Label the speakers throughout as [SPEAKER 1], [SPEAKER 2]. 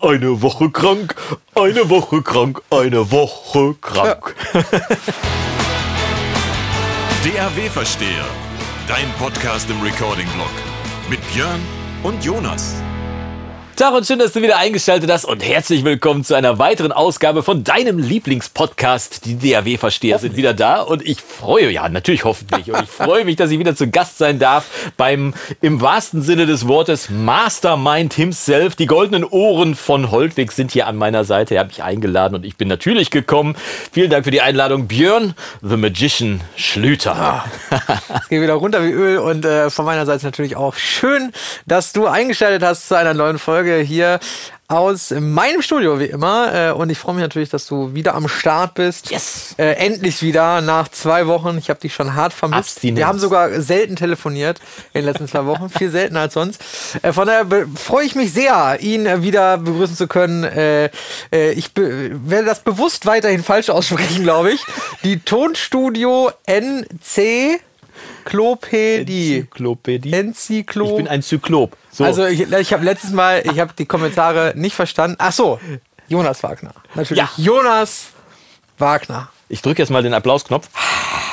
[SPEAKER 1] Eine Woche krank, eine Woche krank, eine Woche krank.
[SPEAKER 2] DAW-Versteher, dein Podcast im Recording-Blog mit Björn und Jonas.
[SPEAKER 1] Tag und schön, dass du wieder eingeschaltet hast und herzlich willkommen zu einer weiteren Ausgabe von deinem Lieblingspodcast. Die DAW-Versteher sind wieder da und ich freue, ja, natürlich hoffentlich, und ich freue mich, dass ich wieder zu Gast sein darf beim im wahrsten Sinne des Wortes Mastermind himself. Die goldenen Ohren von Holtwig sind hier an meiner Seite. Er hat mich eingeladen und ich bin natürlich gekommen. Vielen Dank für die Einladung, Björn, The Magician Schlüter.
[SPEAKER 3] Ah, es geht wieder runter wie Öl und äh, von meiner Seite natürlich auch schön, dass du eingeschaltet hast zu einer neuen Folge hier aus meinem Studio, wie immer. Äh, und ich freue mich natürlich, dass du wieder am Start bist.
[SPEAKER 1] Yes!
[SPEAKER 3] Äh, endlich wieder nach zwei Wochen. Ich habe dich schon hart vermisst.
[SPEAKER 1] Abstinenz.
[SPEAKER 3] Wir haben sogar selten telefoniert in den letzten zwei Wochen. Viel seltener als sonst. Äh, von daher freue ich mich sehr, ihn äh, wieder begrüßen zu können. Äh, ich werde das bewusst weiterhin falsch aussprechen, glaube ich. Die Tonstudio NC Klopädie.
[SPEAKER 1] Enzyklopädie.
[SPEAKER 3] Enzyklo.
[SPEAKER 1] Ich bin ein Zyklop. So.
[SPEAKER 3] Also ich, ich habe letztes Mal, ich habe die Kommentare nicht verstanden. Ach so, Jonas Wagner. Natürlich.
[SPEAKER 1] Ja.
[SPEAKER 3] Jonas Wagner.
[SPEAKER 1] ich drücke jetzt mal den Applausknopf.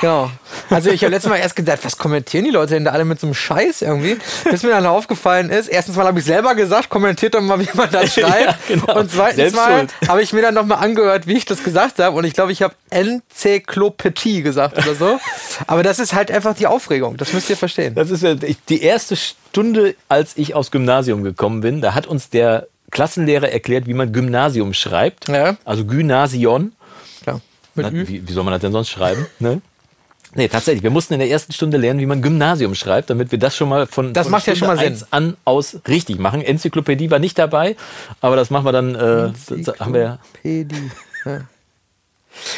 [SPEAKER 3] Genau. Also ich habe letztes Mal erst gedacht, was kommentieren die Leute denn da alle mit so einem Scheiß irgendwie? Bis mir dann aufgefallen ist, erstens mal habe ich selber gesagt, kommentiert doch mal, wie man das schreibt.
[SPEAKER 1] Ja, genau.
[SPEAKER 3] Und zweitens mal habe ich mir dann nochmal angehört, wie ich das gesagt habe. Und ich glaube, ich habe Enzyklopädie gesagt oder so. Aber das ist halt einfach die Aufregung. Das müsst ihr verstehen.
[SPEAKER 1] Das ist die erste Stunde, als ich aufs Gymnasium gekommen bin. Da hat uns der Klassenlehrer erklärt, wie man Gymnasium schreibt.
[SPEAKER 3] Ja.
[SPEAKER 1] Also Gymnasion. Na, wie, wie soll man das denn sonst schreiben? Ne? Nee, tatsächlich. Wir mussten in der ersten Stunde lernen, wie man Gymnasium schreibt, damit wir das schon mal von,
[SPEAKER 3] Das
[SPEAKER 1] von
[SPEAKER 3] macht ja schon mal Sinn.
[SPEAKER 1] an aus richtig machen. Enzyklopädie war nicht dabei, aber das machen wir dann. Äh, das haben wir, ja.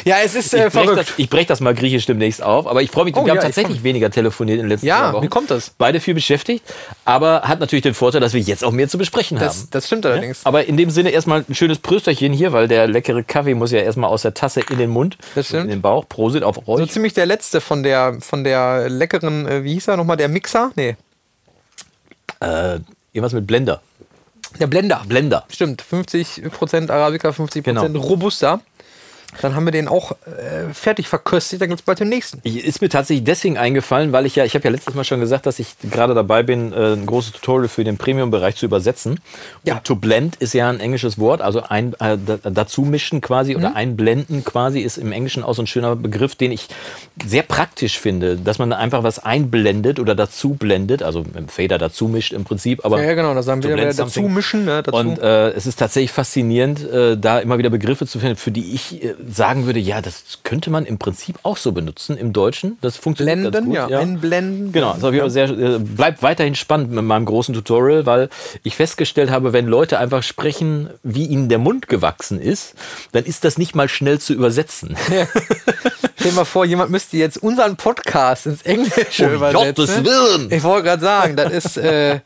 [SPEAKER 3] Ja. Ja, es ist
[SPEAKER 1] ich
[SPEAKER 3] äh,
[SPEAKER 1] breche
[SPEAKER 3] verrückt.
[SPEAKER 1] das, ich brech das mal griechisch demnächst auf, aber ich freue mich,
[SPEAKER 3] Oh,
[SPEAKER 1] wir haben
[SPEAKER 3] ja, ich
[SPEAKER 1] tatsächlich weniger telefoniert in den letzten
[SPEAKER 3] Ja,
[SPEAKER 1] zwei Wochen.
[SPEAKER 3] wie kommt das?
[SPEAKER 1] Beide viel beschäftigt, aber hat natürlich den Vorteil, dass wir jetzt auch mehr zu besprechen haben.
[SPEAKER 3] Das, das stimmt allerdings.
[SPEAKER 1] Aber in dem Sinne erstmal ein schönes Prösterchen hier, weil der leckere Kaffee muss ja erstmal aus der Tasse in den Mund,
[SPEAKER 3] Das stimmt.
[SPEAKER 1] in den Bauch. Prosit auf
[SPEAKER 3] So
[SPEAKER 1] euch.
[SPEAKER 3] ziemlich der letzte von der, von der leckeren, äh, wie hieß er nochmal, der Mixer? Nee,
[SPEAKER 1] Äh, irgendwas mit Blender.
[SPEAKER 3] der Blender.
[SPEAKER 1] Blender.
[SPEAKER 3] Stimmt, 50% Arabica, 50%
[SPEAKER 1] Genau.
[SPEAKER 3] Robusta. Dann haben wir den auch äh, fertig verköstigt, dann gibt es bald den nächsten.
[SPEAKER 1] Ist mir tatsächlich deswegen eingefallen, weil ich ja, ich habe ja letztes Mal schon gesagt, dass ich gerade dabei bin, äh, ein großes Tutorial für den Premium-Bereich zu übersetzen.
[SPEAKER 3] Ja.
[SPEAKER 1] Und to blend ist ja ein englisches Wort, also ein äh, da- dazu mischen quasi
[SPEAKER 3] Mhm.
[SPEAKER 1] oder einblenden quasi ist im Englischen auch so ein schöner Begriff, den ich sehr praktisch finde, dass man einfach was einblendet oder dazu blendet, also mit dem Fader dazu mischt im Prinzip, aber
[SPEAKER 3] Ja, ja, genau, das haben
[SPEAKER 1] to
[SPEAKER 3] wir dazu
[SPEAKER 1] something.
[SPEAKER 3] mischen. Ne, dazu.
[SPEAKER 1] Und äh, es ist tatsächlich faszinierend, äh, da immer wieder Begriffe zu finden, für die ich äh, sagen würde, ja, das könnte man im Prinzip auch so benutzen im Deutschen. Das funktioniert ganz
[SPEAKER 3] Blenden,
[SPEAKER 1] gut.
[SPEAKER 3] ja, einblenden.
[SPEAKER 1] Genau, das ja. sehr, äh, bleibt weiterhin spannend mit meinem großen Tutorial, weil ich festgestellt habe, wenn Leute einfach sprechen, wie ihnen der Mund gewachsen ist, dann ist das nicht mal schnell zu übersetzen.
[SPEAKER 3] Stell dir mal vor, jemand müsste jetzt unseren Podcast ins Englische
[SPEAKER 1] Um
[SPEAKER 3] übersetzen.
[SPEAKER 1] Gottes Willen!
[SPEAKER 3] Ich wollte gerade sagen, das ist äh,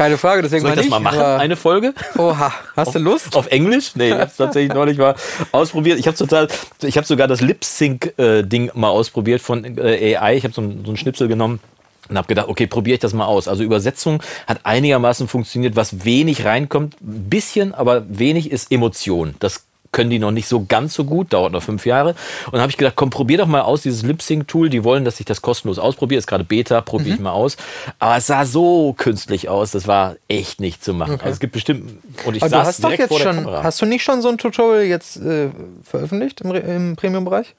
[SPEAKER 3] keine Frage, deswegen
[SPEAKER 1] Soll ich das
[SPEAKER 3] nicht,
[SPEAKER 1] mal machen,
[SPEAKER 3] aber-
[SPEAKER 1] eine Folge?
[SPEAKER 3] Oha, hast du Lust?
[SPEAKER 1] Auf Englisch? Nee, ich habe es tatsächlich neulich mal ausprobiert. Ich habe total, ich habe sogar das Lip-Sync-Ding mal ausprobiert von äh, AI. Ich habe so, so einen Schnipsel genommen. Und habe gedacht, okay, probiere ich das mal aus. Also Übersetzung hat einigermaßen funktioniert, was wenig reinkommt. Ein bisschen, aber wenig ist Emotion. Das können die noch nicht so ganz so gut, dauert noch fünf Jahre. Und dann habe ich gedacht, komm, probier doch mal aus, dieses Lip-Sync-Tool. Die wollen, dass ich das kostenlos ausprobiere. Ist gerade Beta, probiere ich mal aus. Aber es sah so künstlich aus, das war echt nicht zu machen. Also es gibt bestimmt, und ich
[SPEAKER 3] Aber du
[SPEAKER 1] saß
[SPEAKER 3] hast doch
[SPEAKER 1] direkt
[SPEAKER 3] jetzt
[SPEAKER 1] vor der
[SPEAKER 3] schon,
[SPEAKER 1] Kamera.
[SPEAKER 3] hast du nicht schon so ein Tutorial jetzt äh, veröffentlicht im, im Premium-Bereich?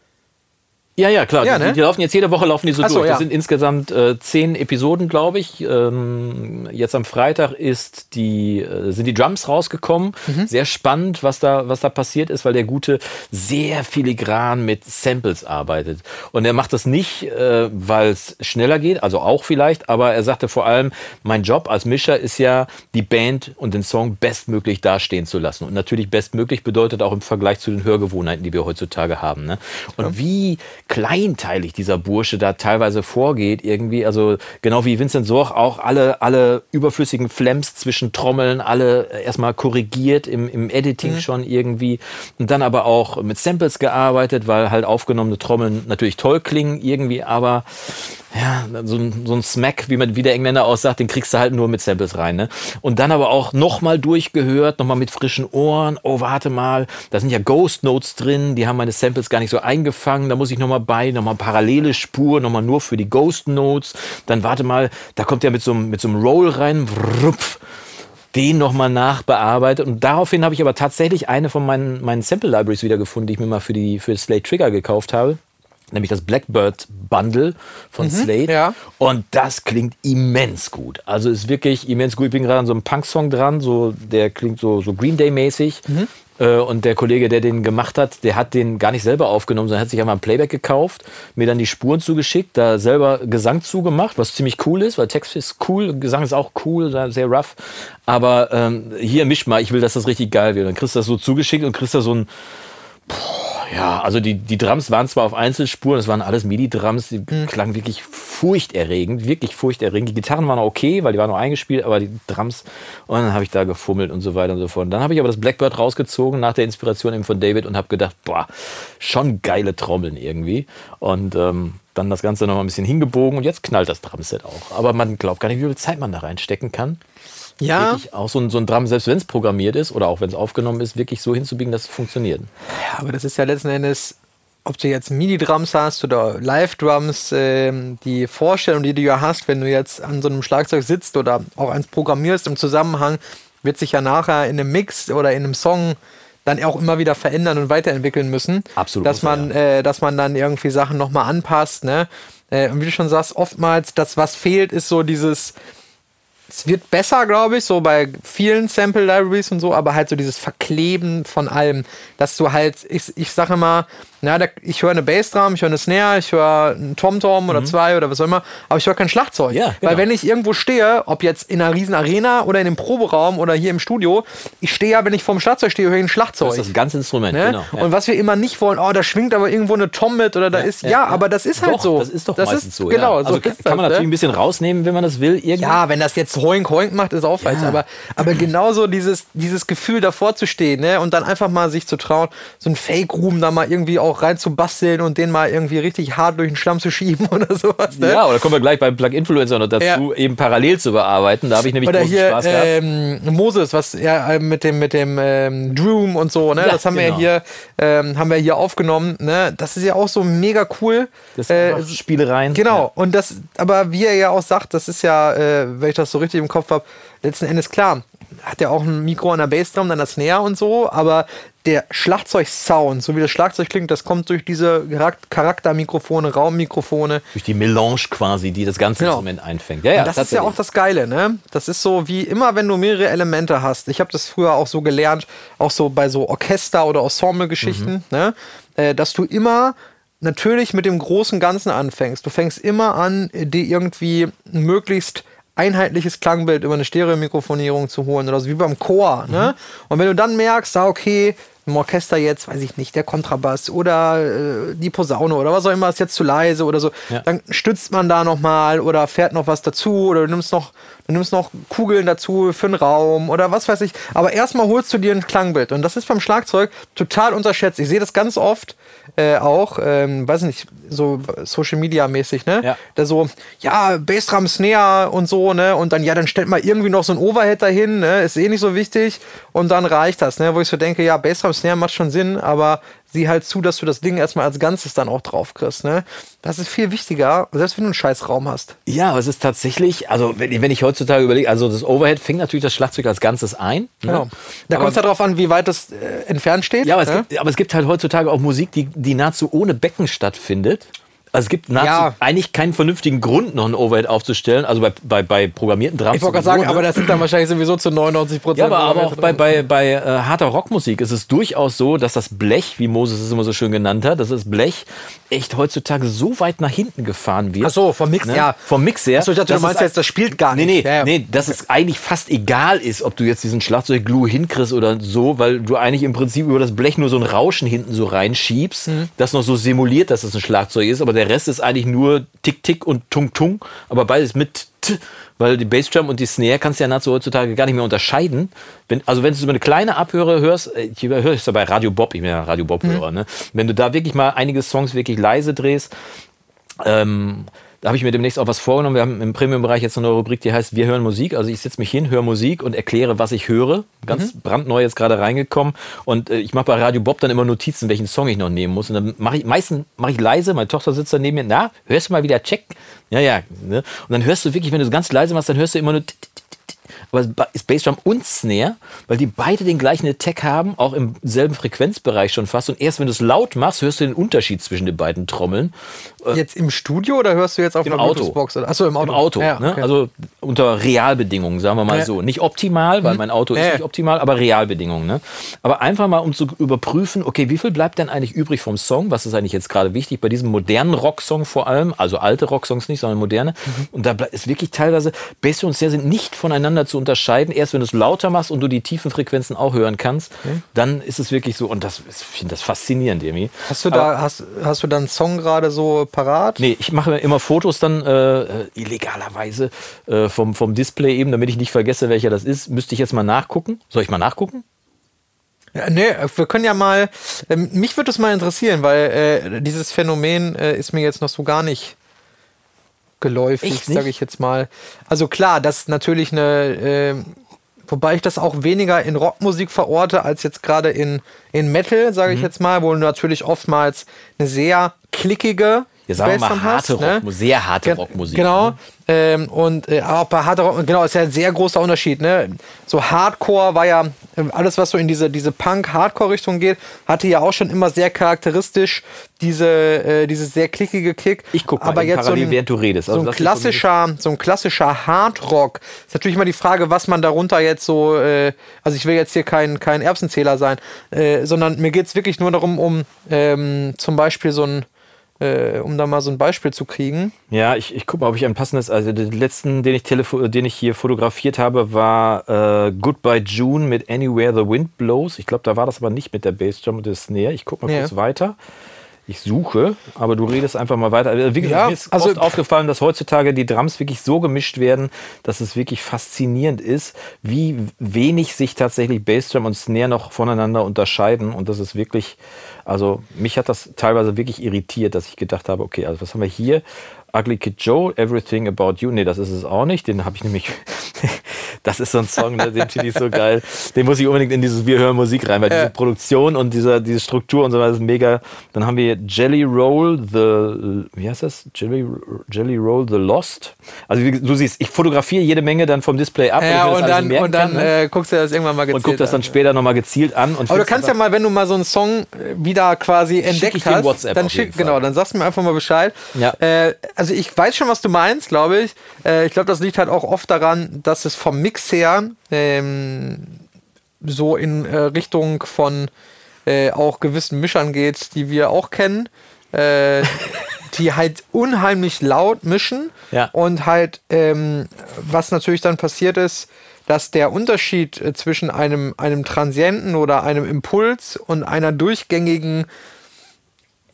[SPEAKER 1] Ja, ja, klar.
[SPEAKER 3] Ja,
[SPEAKER 1] die,
[SPEAKER 3] ne?
[SPEAKER 1] die laufen jetzt jede Woche laufen die so
[SPEAKER 3] so,
[SPEAKER 1] durch. Das
[SPEAKER 3] ja.
[SPEAKER 1] sind insgesamt äh, zehn Episoden, glaube ich. Ähm, jetzt am Freitag ist die, äh, sind die Drums rausgekommen.
[SPEAKER 3] Mhm.
[SPEAKER 1] Sehr spannend, was da, was da passiert ist, weil der Gute sehr filigran mit Samples arbeitet. Und er macht das nicht, äh, weil es schneller geht, also auch vielleicht, aber er sagte vor allem, mein Job als Mischer ist ja, die Band und den Song bestmöglich dastehen zu lassen. Und natürlich bestmöglich bedeutet auch im Vergleich zu den Hörgewohnheiten, die wir heutzutage haben. Ne? Und wie kleinteilig dieser Bursche da teilweise vorgeht, irgendwie, also genau wie Vincent Sorch auch alle, alle überflüssigen Flamms zwischen Trommeln, alle erstmal korrigiert im, im Editing schon irgendwie. Und dann aber auch mit Samples gearbeitet, weil halt aufgenommene Trommeln natürlich toll klingen irgendwie, aber ja, so ein, so ein Smack, wie man wie der Engländer aussagt, den kriegst du halt nur mit Samples rein. Ne? Und dann aber auch nochmal durchgehört, nochmal mit frischen Ohren. Oh, warte mal, da sind ja Ghost Notes drin, die haben meine Samples gar nicht so eingefangen. Da muss ich nochmal bei, nochmal parallele Spur, nochmal nur für die Ghost Notes. Dann warte mal, da kommt ja mit so, mit so einem Roll rein. Rupf, den nochmal nachbearbeitet. Und daraufhin habe ich aber tatsächlich eine von meinen, meinen Sample Libraries wiedergefunden, die ich mir mal für die für Slate Trigger gekauft habe nämlich das Blackbird Bundle von mhm, Slate. Ja. Und das klingt immens gut. Also ist wirklich immens gut. Ich bin gerade an so einem Punk-Song dran, so, der klingt so, so Green Day-mäßig. Mhm. Äh, und der Kollege, der den gemacht hat, der hat den gar nicht selber aufgenommen, sondern hat sich einmal ein Playback gekauft, mir dann die Spuren zugeschickt, da selber Gesang zugemacht, was ziemlich cool ist, weil Text ist cool, Gesang ist auch cool, sehr rough. Aber ähm, hier misch mal, ich will, dass das richtig geil wird. Dann kriegst du das so zugeschickt und kriegst da so ein. Ja, also die, die Drums waren zwar auf Einzelspuren, es waren alles MIDI-Drums, die mhm. klangen wirklich furchterregend, wirklich furchterregend. Die Gitarren waren okay, weil die waren noch eingespielt, aber die Drums, und dann habe ich da gefummelt und so weiter und so fort. Und dann habe ich aber das Blackbird rausgezogen nach der Inspiration eben von David und habe gedacht, boah, schon geile Trommeln irgendwie. Und ähm, dann das Ganze noch mal ein bisschen hingebogen und jetzt knallt das Drumset auch. Aber man glaubt gar nicht, wie viel Zeit man da reinstecken kann
[SPEAKER 3] ja.
[SPEAKER 1] wirklich auch so ein, so ein Drum, selbst wenn es programmiert ist oder auch wenn es aufgenommen ist, wirklich so hinzubiegen, dass es funktioniert.
[SPEAKER 3] Ja, aber das ist ja letzten Endes, ob du jetzt Mini-Drums hast oder Live-Drums, äh, die Vorstellung, die du ja hast, wenn du jetzt an so einem Schlagzeug sitzt oder auch eins programmierst im Zusammenhang, wird sich ja nachher in einem Mix oder in einem Song dann auch immer wieder verändern und weiterentwickeln müssen.
[SPEAKER 1] Absolut.
[SPEAKER 3] Dass man, ja. äh, dass man dann irgendwie Sachen nochmal anpasst, ne? Äh, und wie du schon sagst, oftmals das, was fehlt, ist so dieses, es wird besser, glaube ich, so bei vielen Sample Libraries und so, aber halt so dieses Verkleben von allem, dass du halt, ich, ich sage mal, na, da, ich höre eine Bassdrum, ich höre eine Snare, ich höre einen Tom-Tom oder mhm. zwei oder was auch immer, aber ich höre kein Schlagzeug.
[SPEAKER 1] Ja,
[SPEAKER 3] genau. Weil wenn ich irgendwo stehe, ob jetzt in einer riesen Arena oder in einem Proberaum oder hier im Studio, ich stehe ja, wenn ich vorm Schlagzeug stehe, höre ich ein Schlagzeug. Das
[SPEAKER 1] ist das ganze Instrument, ne? genau.
[SPEAKER 3] Ja. Und was wir immer nicht wollen, oh, da schwingt aber irgendwo eine Tom mit oder da ja, ist, ja, ja, aber das ist halt
[SPEAKER 1] doch,
[SPEAKER 3] so.
[SPEAKER 1] Das ist doch das meistens ist, so,
[SPEAKER 3] Genau,
[SPEAKER 1] also
[SPEAKER 3] so
[SPEAKER 1] kann, kann man natürlich ne? ein bisschen rausnehmen, wenn man das will.
[SPEAKER 3] Irgendwie. Ja, wenn das jetzt hoink hoink macht, ist auch falsch, aber, aber genauso dieses, dieses Gefühl davor zu stehen, ne, und dann einfach mal sich zu trauen, so ein Fake-Room da mal irgendwie auch rein zu basteln hinstellen und den mal irgendwie richtig hart durch den Schlamm zu schieben oder sowas. Ne?
[SPEAKER 1] Ja, oder kommen wir gleich beim Plug-Influencer noch dazu, ja. eben parallel zu bearbeiten. Da habe ich nämlich
[SPEAKER 3] oder großen hier, Spaß gehabt. Ähm, Moses, was ja mit dem mit dem ähm, Droom und so, ne? Ja, das haben genau. wir hier ähm, haben wir hier aufgenommen. Ne? Das ist ja auch so mega cool.
[SPEAKER 1] Das äh, Spielereien.
[SPEAKER 3] Genau. Ja. Und das, aber wie er ja auch sagt, das ist ja, äh, wenn ich das so richtig im Kopf habe, letzten Endes klar er auch ein Mikro an der Bassdrum, dann das Snare und so, aber der Schlagzeugsound, so wie das Schlagzeug klingt, das kommt durch diese Charaktermikrofone, Raummikrofone.
[SPEAKER 1] Durch die Melange quasi, die das ganze genau. Instrument einfängt.
[SPEAKER 3] Ja, ja, das ist ja auch das Geile, ne? Das ist so wie immer, wenn du mehrere Elemente hast. Ich habe das früher auch so gelernt, auch so bei so Orchester- oder Ensemble-Geschichten, mhm. ne? Äh, dass du immer natürlich mit dem großen Ganzen anfängst. Du fängst immer an, dir irgendwie möglichst einheitliches Klangbild über eine Stereomikrofonierung zu holen oder so wie beim Chor. Ne? Mhm. Und wenn du dann merkst, ah, okay, im Orchester jetzt, weiß ich nicht, der Kontrabass oder äh, die Posaune oder was auch immer ist jetzt zu leise oder so, ja. dann stützt man da nochmal oder fährt noch was dazu oder du nimmst noch, du nimmst noch Kugeln dazu für einen Raum oder was weiß ich. Aber erstmal holst du dir ein Klangbild und das ist beim Schlagzeug total unterschätzt. Ich sehe das ganz oft äh, auch, ähm, weiß nicht, so Social Media mäßig, ne? Ja. Da so, ja, Bassdrum, Snare und so, ne? Und dann, ja, dann stellt man irgendwie noch so ein Overhead dahin, ne? Ist eh nicht so wichtig und dann reicht das, ne? Wo ich so denke, ja, Bassdrum, Snare macht schon Sinn, aber sieh halt zu, dass du das Ding erstmal als Ganzes dann auch drauf kriegst. Ne? Das ist viel wichtiger, selbst wenn du einen scheiß Raum hast.
[SPEAKER 1] Ja, aber es ist tatsächlich, also wenn, wenn ich heutzutage überlege, also das Overhead fängt natürlich das Schlagzeug als Ganzes ein. Ne?
[SPEAKER 3] Genau. Da kommt es ja darauf an, wie weit es äh, entfernt steht.
[SPEAKER 1] Ja, aber, ne? es gibt, aber es gibt halt heutzutage auch Musik, die, die nahezu ohne Becken stattfindet. Also es gibt nahezu ja. eigentlich keinen vernünftigen Grund, noch ein Overhead aufzustellen. Also bei, bei, bei programmierten Drums.
[SPEAKER 3] Ich wollte gerade sagen, aber das sind dann wahrscheinlich sowieso zu 99 Prozent.
[SPEAKER 1] Ja, aber, aber auch bei, bei, bei äh, harter Rockmusik ist es durchaus so, dass das Blech, wie Moses es immer so schön genannt hat, dass das Blech echt heutzutage so weit nach hinten gefahren wird.
[SPEAKER 3] Ach so, vom Mix, ne? ja.
[SPEAKER 1] Vom Mix her.
[SPEAKER 3] Achso, ich dachte, du meinst jetzt, das spielt gar nicht.
[SPEAKER 1] Nee, nee, ja, ja. nee, dass es eigentlich fast egal ist, ob du jetzt diesen Schlagzeugglue hinkriegst oder so, weil du eigentlich im Prinzip über das Blech nur so ein Rauschen hinten so reinschiebst, mhm. das noch so simuliert, dass es ein Schlagzeug ist, aber der Rest ist eigentlich nur nur Tick, Tick und Tung, Tung, aber beides mit T, weil die Bassdrum und die Snare kannst du ja nahezu heutzutage gar nicht mehr unterscheiden. Wenn, also wenn du so eine kleine Abhöre hörst, äh, ich höre es ja bei Radio Bob, ich bin ja Radio Bob-Hörer, mhm. ne? wenn du da wirklich mal einige Songs wirklich leise drehst, ähm, Da habe ich mir demnächst auch was vorgenommen. Wir haben im Premium-Bereich jetzt eine neue Rubrik, die heißt Wir hören Musik. Also ich setze mich hin, höre Musik und erkläre, was ich höre. Ganz
[SPEAKER 3] Mhm.
[SPEAKER 1] brandneu jetzt gerade reingekommen. Und äh, ich mache bei Radio Bob dann immer Notizen, welchen Song ich noch nehmen muss. Und dann mache ich meistens mache ich leise, meine Tochter sitzt da neben mir, na, hörst du mal wieder Check? Ja, ja. Ne? Und dann hörst du wirklich, wenn du es ganz leise machst, dann hörst du immer nur aber ist Bassdrum und Snare, weil die beide den gleichen Attack haben, auch im selben Frequenzbereich schon fast. Und erst wenn du es laut machst, hörst du den Unterschied zwischen den beiden Trommeln.
[SPEAKER 3] Jetzt im Studio oder hörst du jetzt auf
[SPEAKER 1] Im
[SPEAKER 3] einer
[SPEAKER 1] Auto.
[SPEAKER 3] Bluetooth-Box? Achso, im Auto.
[SPEAKER 1] Im Auto.
[SPEAKER 3] Ja,
[SPEAKER 1] ne?
[SPEAKER 3] okay.
[SPEAKER 1] Also unter Realbedingungen, sagen wir mal
[SPEAKER 3] Ja.
[SPEAKER 1] so. Nicht optimal, weil mein Auto
[SPEAKER 3] Ja.
[SPEAKER 1] ist nicht optimal, aber Realbedingungen. Ne? Aber einfach mal, um zu überprüfen, okay, wie viel bleibt denn eigentlich übrig vom Song? Was ist eigentlich jetzt gerade wichtig bei diesem modernen Rocksong vor allem? Also alte Rocksongs nicht, sondern moderne.
[SPEAKER 3] Mhm.
[SPEAKER 1] Und da ist wirklich teilweise, Bass und Snare sind nicht voneinander zu unterscheiden. Erst wenn du es lauter machst und du die tiefen Frequenzen auch hören kannst, dann ist es wirklich so. Und das, ich finde das faszinierend, Emi.
[SPEAKER 3] Hast du da, hast, hast du da einen Song gerade so parat?
[SPEAKER 1] Nee, ich mache immer Fotos dann äh, äh, illegalerweise äh, vom, vom Display eben, damit ich nicht vergesse, welcher das ist. Müsste ich jetzt mal nachgucken? Soll ich mal nachgucken?
[SPEAKER 3] Ja, nee, wir können ja mal, ähm, mich würde es mal interessieren, weil äh, dieses Phänomen äh, ist mir jetzt noch so gar nicht geläufig, sage ich jetzt mal. Also klar, das ist natürlich eine, äh, wobei ich das auch weniger in Rockmusik verorte, als jetzt gerade in, in Metal, sage
[SPEAKER 1] Mhm.
[SPEAKER 3] ich jetzt mal, wo natürlich oftmals eine sehr klickige
[SPEAKER 1] Ja, sagen wir mal harte
[SPEAKER 3] hast, ne?
[SPEAKER 1] Rockmusik, sehr harte
[SPEAKER 3] Gen-
[SPEAKER 1] Rockmusik.
[SPEAKER 3] Genau.
[SPEAKER 1] ne?
[SPEAKER 3] Ähm, und äh, auch bei harter Rock, genau, ist ja ein sehr großer Unterschied. Ne? So Hardcore war ja, äh, alles was so in diese, diese Punk-Hardcore-Richtung geht, hatte ja auch schon immer sehr charakteristisch diese, äh, diese sehr klickige Kick.
[SPEAKER 1] Ich guck mal
[SPEAKER 3] Aber jetzt so
[SPEAKER 1] parallel,
[SPEAKER 3] ein,
[SPEAKER 1] während du redest.
[SPEAKER 3] so
[SPEAKER 1] Also so ein
[SPEAKER 3] klassischer, so ein klassischer Hardrock. Ist natürlich immer die Frage, was man darunter jetzt so, äh, also ich will jetzt hier kein, kein Erbsenzähler sein, äh, sondern mir geht es wirklich nur darum, um ähm, zum Beispiel so ein, äh, um da mal so ein Beispiel zu kriegen.
[SPEAKER 1] Ja, ich, ich gucke mal, ob ich ein passendes. Also den letzten, den ich, telefo den ich hier fotografiert habe, war äh, Goodbye June mit Anywhere the Wind Blows. Ich glaube, da war das aber nicht mit der Bassdrum und der Snare. Ich gucke mal
[SPEAKER 3] Ja.
[SPEAKER 1] kurz weiter. Ich suche, aber du redest einfach mal weiter. Also, gesagt,
[SPEAKER 3] Ja,
[SPEAKER 1] mir ist
[SPEAKER 3] also-
[SPEAKER 1] oft aufgefallen, dass heutzutage die Drums wirklich so gemischt werden, dass es wirklich faszinierend ist, wie wenig sich tatsächlich Bassdrum und Snare noch voneinander unterscheiden. Und das ist wirklich, also mich hat das teilweise wirklich irritiert, dass ich gedacht habe, okay, also was haben wir hier? Ugly Kid Joe, Everything About You. Nee, das ist es auch nicht. Den habe ich nämlich. das ist so ein Song, ne, den finde ich so geil. Den muss ich unbedingt in dieses Wir hören Musik rein, weil diese Produktion und dieser, diese Struktur und so weiter ist mega. Dann haben wir Jelly Roll the. Wie heißt das? Jelly, Jelly Roll the Lost. Also, wie du siehst, ich fotografiere jede Menge dann vom Display ab.
[SPEAKER 3] Ja, und
[SPEAKER 1] alles
[SPEAKER 3] dann, und dann
[SPEAKER 1] kann, ne?
[SPEAKER 3] äh, guckst du das irgendwann mal
[SPEAKER 1] und
[SPEAKER 3] gezielt
[SPEAKER 1] guck das dann
[SPEAKER 3] an.
[SPEAKER 1] später nochmal gezielt an. Und
[SPEAKER 3] Aber du kannst ja mal, wenn du mal so einen Song äh, wieder quasi entdeckt hast,
[SPEAKER 1] WhatsApp
[SPEAKER 3] dann schick, genau, dann sagst du mir einfach mal Bescheid.
[SPEAKER 1] Ja.
[SPEAKER 3] Äh, also ich weiß schon, was du meinst, glaube ich. Äh, ich glaube, das liegt halt auch oft daran, dass es vom Mix her ähm, so in äh, Richtung von äh, auch gewissen Mischern geht, die wir auch kennen. Äh, die halt unheimlich laut mischen
[SPEAKER 1] Ja.
[SPEAKER 3] und halt, ähm, was natürlich dann passiert ist, dass der Unterschied äh, zwischen einem, einem Transienten oder einem Impuls und einer durchgängigen,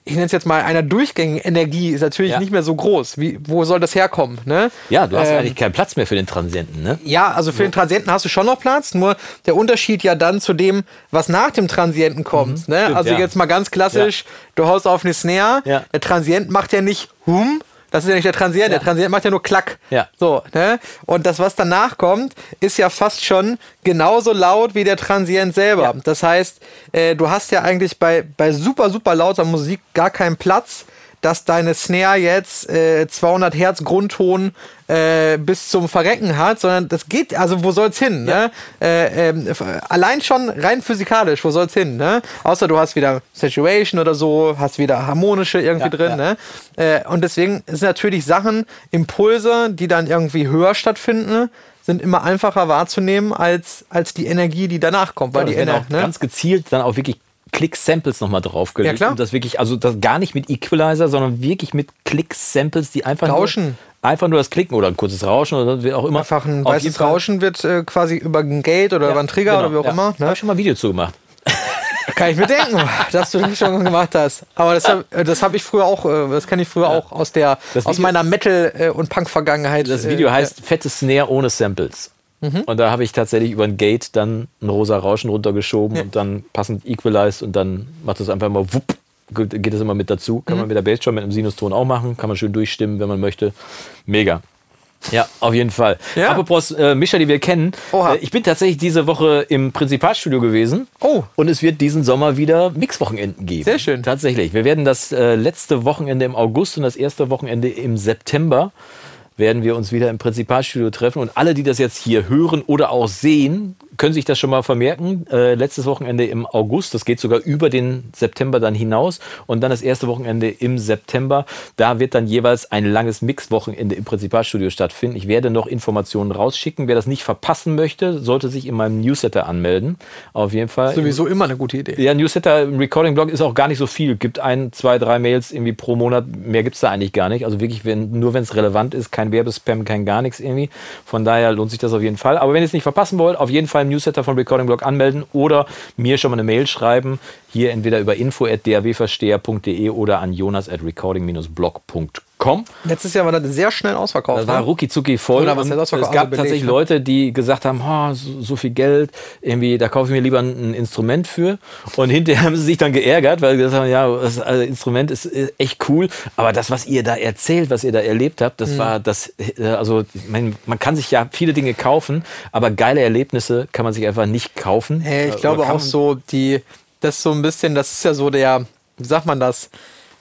[SPEAKER 3] ich nenne es jetzt mal einer durchgängigen Energie, ist natürlich
[SPEAKER 1] Ja.
[SPEAKER 3] nicht mehr so groß. Wie, wo soll das herkommen? Ne?
[SPEAKER 1] Ja, du hast
[SPEAKER 3] Ähm,
[SPEAKER 1] eigentlich keinen Platz mehr für den Transienten, ne?
[SPEAKER 3] ja, also für den Transienten hast du schon noch Platz, nur der Unterschied ja dann zu dem, was nach dem Transienten kommt. ne?
[SPEAKER 1] Mhm. Stimmt,
[SPEAKER 3] Also
[SPEAKER 1] ja.
[SPEAKER 3] jetzt mal ganz klassisch, du haust auf eine Snare,
[SPEAKER 1] Ja.
[SPEAKER 3] der Transient macht ja nicht Hum, das ist ja nicht der Transient, der Transient macht ja nur Klack.
[SPEAKER 1] Ja.
[SPEAKER 3] So, ne? Und das, was danach kommt, ist ja fast schon genauso laut wie der Transient selber.
[SPEAKER 1] Ja.
[SPEAKER 3] Das heißt, äh, du hast ja eigentlich bei, bei super, super lauter Musik gar keinen Platz, dass deine Snare jetzt äh, 200 Hertz Grundton äh, bis zum Verrecken hat, sondern das geht, also wo soll's hin? Ne? Äh, f- allein schon rein physikalisch, wo soll's hin? Ne? Außer du hast wieder Saturation oder so, hast wieder harmonische irgendwie
[SPEAKER 1] Ja,
[SPEAKER 3] drin.
[SPEAKER 1] ja.
[SPEAKER 3] Ne? Äh, und deswegen sind natürlich Sachen, Impulse, die dann irgendwie höher stattfinden, sind immer einfacher wahrzunehmen als, als die Energie, die danach kommt. Weil die
[SPEAKER 1] das werden
[SPEAKER 3] Ener
[SPEAKER 1] auch
[SPEAKER 3] ne?
[SPEAKER 1] ganz gezielt dann auch wirklich Click-Samples nochmal draufgelegt.
[SPEAKER 3] Ja, klar.
[SPEAKER 1] Und das wirklich, also das gar nicht mit Equalizer, sondern wirklich mit Click-Samples, die einfach
[SPEAKER 3] Rauschen.
[SPEAKER 1] nur, einfach nur das Klicken oder ein kurzes Rauschen oder wie auch immer.
[SPEAKER 3] Einfach ein
[SPEAKER 1] Auf
[SPEAKER 3] weißes Rauschen wird äh, quasi über ein Gate oder
[SPEAKER 1] Ja,
[SPEAKER 3] über einen Trigger
[SPEAKER 1] genau,
[SPEAKER 3] oder wie auch
[SPEAKER 1] ja.
[SPEAKER 3] immer.
[SPEAKER 1] Da habe
[SPEAKER 3] Ne?
[SPEAKER 1] ich schon mal ein Video zu gemacht.
[SPEAKER 3] Kann ich mir denken, dass du das schon gemacht hast. Aber das habe das hab ich früher auch, äh, das kenne ich früher auch aus der
[SPEAKER 1] Das
[SPEAKER 3] aus
[SPEAKER 1] Video-
[SPEAKER 3] meiner Metal- äh, und Punk-Vergangenheit.
[SPEAKER 1] Das
[SPEAKER 3] äh,
[SPEAKER 1] Video heißt Fette Snare ohne Samples.
[SPEAKER 3] Mhm.
[SPEAKER 1] Und da habe ich tatsächlich über ein Gate dann ein rosa Rauschen runtergeschoben und dann passend equalized und dann macht es einfach mal wupp geht das immer mit dazu. Kann
[SPEAKER 3] Mhm.
[SPEAKER 1] man mit der Bassdrum mit einem Sinuston auch machen. Kann man schön durchstimmen, wenn man möchte. Mega. Ja, auf jeden Fall.
[SPEAKER 3] Ja.
[SPEAKER 1] Apropos äh, Mischer, die wir kennen. Äh, ich bin tatsächlich diese Woche im Prinzipalstudio gewesen.
[SPEAKER 3] Oh.
[SPEAKER 1] Und es wird diesen Sommer wieder Mixwochenenden geben.
[SPEAKER 3] Sehr schön.
[SPEAKER 1] Tatsächlich. Wir werden das äh, letzte Wochenende im August und das erste Wochenende im September werden wir uns wieder im Prinzipalstudio treffen. Und alle, die das jetzt hier hören oder auch sehen, können sich das schon mal vermerken. Äh, letztes Wochenende im August, das geht sogar über den September dann hinaus. Und dann das erste Wochenende im September. Da wird dann jeweils ein langes Mixwochenende im Prinzipalstudio stattfinden. Ich werde noch Informationen rausschicken. Wer das nicht verpassen möchte, sollte sich in meinem Newsletter anmelden. Auf jeden Fall.
[SPEAKER 3] Sowieso immer eine gute Idee.
[SPEAKER 1] Ja, Newsletter im Recording-Blog ist auch gar nicht so viel. Gibt ein, zwei, drei Mails irgendwie pro Monat. Mehr gibt's da eigentlich gar nicht. Also wirklich, wenn, nur wenn es relevant ist, kein Werbespam, kein gar nichts irgendwie. Von daher lohnt sich das auf jeden Fall. Aber wenn ihr es nicht verpassen wollt, auf jeden Fall Newsletter von Recording Blog anmelden oder mir schon mal eine Mail schreiben. Hier entweder über info.drwversteher.de oder an jonas at recording-blog.com.
[SPEAKER 3] Letztes Jahr war das sehr schnell ausverkauft.
[SPEAKER 1] Das war
[SPEAKER 3] ne?
[SPEAKER 1] rucki voll.
[SPEAKER 3] Oder was heißt
[SPEAKER 1] es
[SPEAKER 3] ausverkauft?
[SPEAKER 1] gab
[SPEAKER 3] Also
[SPEAKER 1] tatsächlich
[SPEAKER 3] ne?
[SPEAKER 1] Leute, die gesagt haben, "Oh, so, so viel Geld, irgendwie, da kaufe ich mir lieber ein, ein Instrument für. Und hinterher haben sie sich dann geärgert, weil sie gesagt haben, ja, das also Instrument ist äh, echt cool, aber das, was ihr da erzählt, was ihr da erlebt habt,
[SPEAKER 3] Mhm.
[SPEAKER 1] das war das, äh, also man, man kann sich ja viele Dinge kaufen, aber geile Erlebnisse kann man sich einfach nicht kaufen.
[SPEAKER 3] Äh, ich
[SPEAKER 1] Oder
[SPEAKER 3] glaube auch so, die, das ist so ein bisschen, das ist ja so der, wie sagt man das?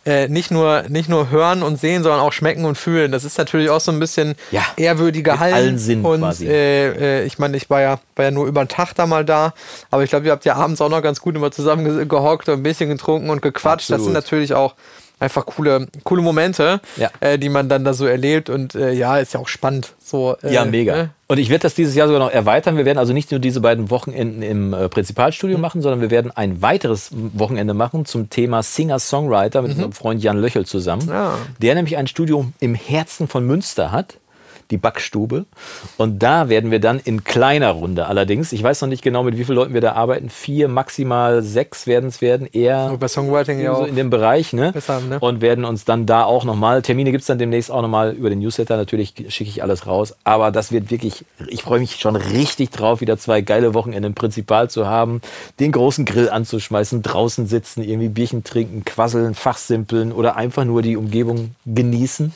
[SPEAKER 3] Äh, nicht, nur, nicht nur hören und sehen, sondern auch schmecken und fühlen. Das ist natürlich auch so ein bisschen
[SPEAKER 1] Ja,
[SPEAKER 3] ehrwürdiger Hallen.
[SPEAKER 1] allen Sinnen
[SPEAKER 3] und
[SPEAKER 1] quasi.
[SPEAKER 3] äh, äh, ich meine, ich war ja, war ja nur über den Tag da mal da, aber ich glaube, ihr habt ja abends auch noch ganz gut immer zusammen ge- gehockt und ein bisschen getrunken und gequatscht. Das sind
[SPEAKER 1] Absolut.
[SPEAKER 3] natürlich auch einfach coole, coole Momente,
[SPEAKER 1] Ja.
[SPEAKER 3] äh, die man dann da so erlebt und äh, ja, ist ja auch spannend. So, äh,
[SPEAKER 1] Ja, mega.
[SPEAKER 3] ne?
[SPEAKER 1] Und ich werde das dieses Jahr sogar noch erweitern. Wir werden also nicht nur diese beiden Wochenenden im äh,
[SPEAKER 3] Mhm.
[SPEAKER 1] Prinzipalstudio machen, sondern wir werden ein weiteres Wochenende machen zum Thema Singer-Songwriter mit unserem Freund Jan Löchel zusammen.
[SPEAKER 3] Mhm. Ja.
[SPEAKER 1] Der nämlich ein Studio im Herzen von Münster hat. Die Backstube. Und da werden wir dann in kleiner Runde allerdings, ich weiß noch nicht genau, mit wie vielen Leuten wir da arbeiten, vier, maximal sechs werden es werden, eher
[SPEAKER 3] Aber bei Songwriting ja
[SPEAKER 1] so in dem Bereich, ne?
[SPEAKER 3] Besser, ne?
[SPEAKER 1] Und werden uns dann da auch nochmal, Termine gibt es dann demnächst auch nochmal über den Newsletter, natürlich schicke ich alles raus. Aber das wird wirklich, ich freue mich schon richtig drauf, wieder zwei geile Wochenende im Prinzipal zu haben, den großen Grill anzuschmeißen, draußen sitzen, irgendwie Bierchen trinken, quasseln, fachsimpeln oder einfach nur die Umgebung genießen,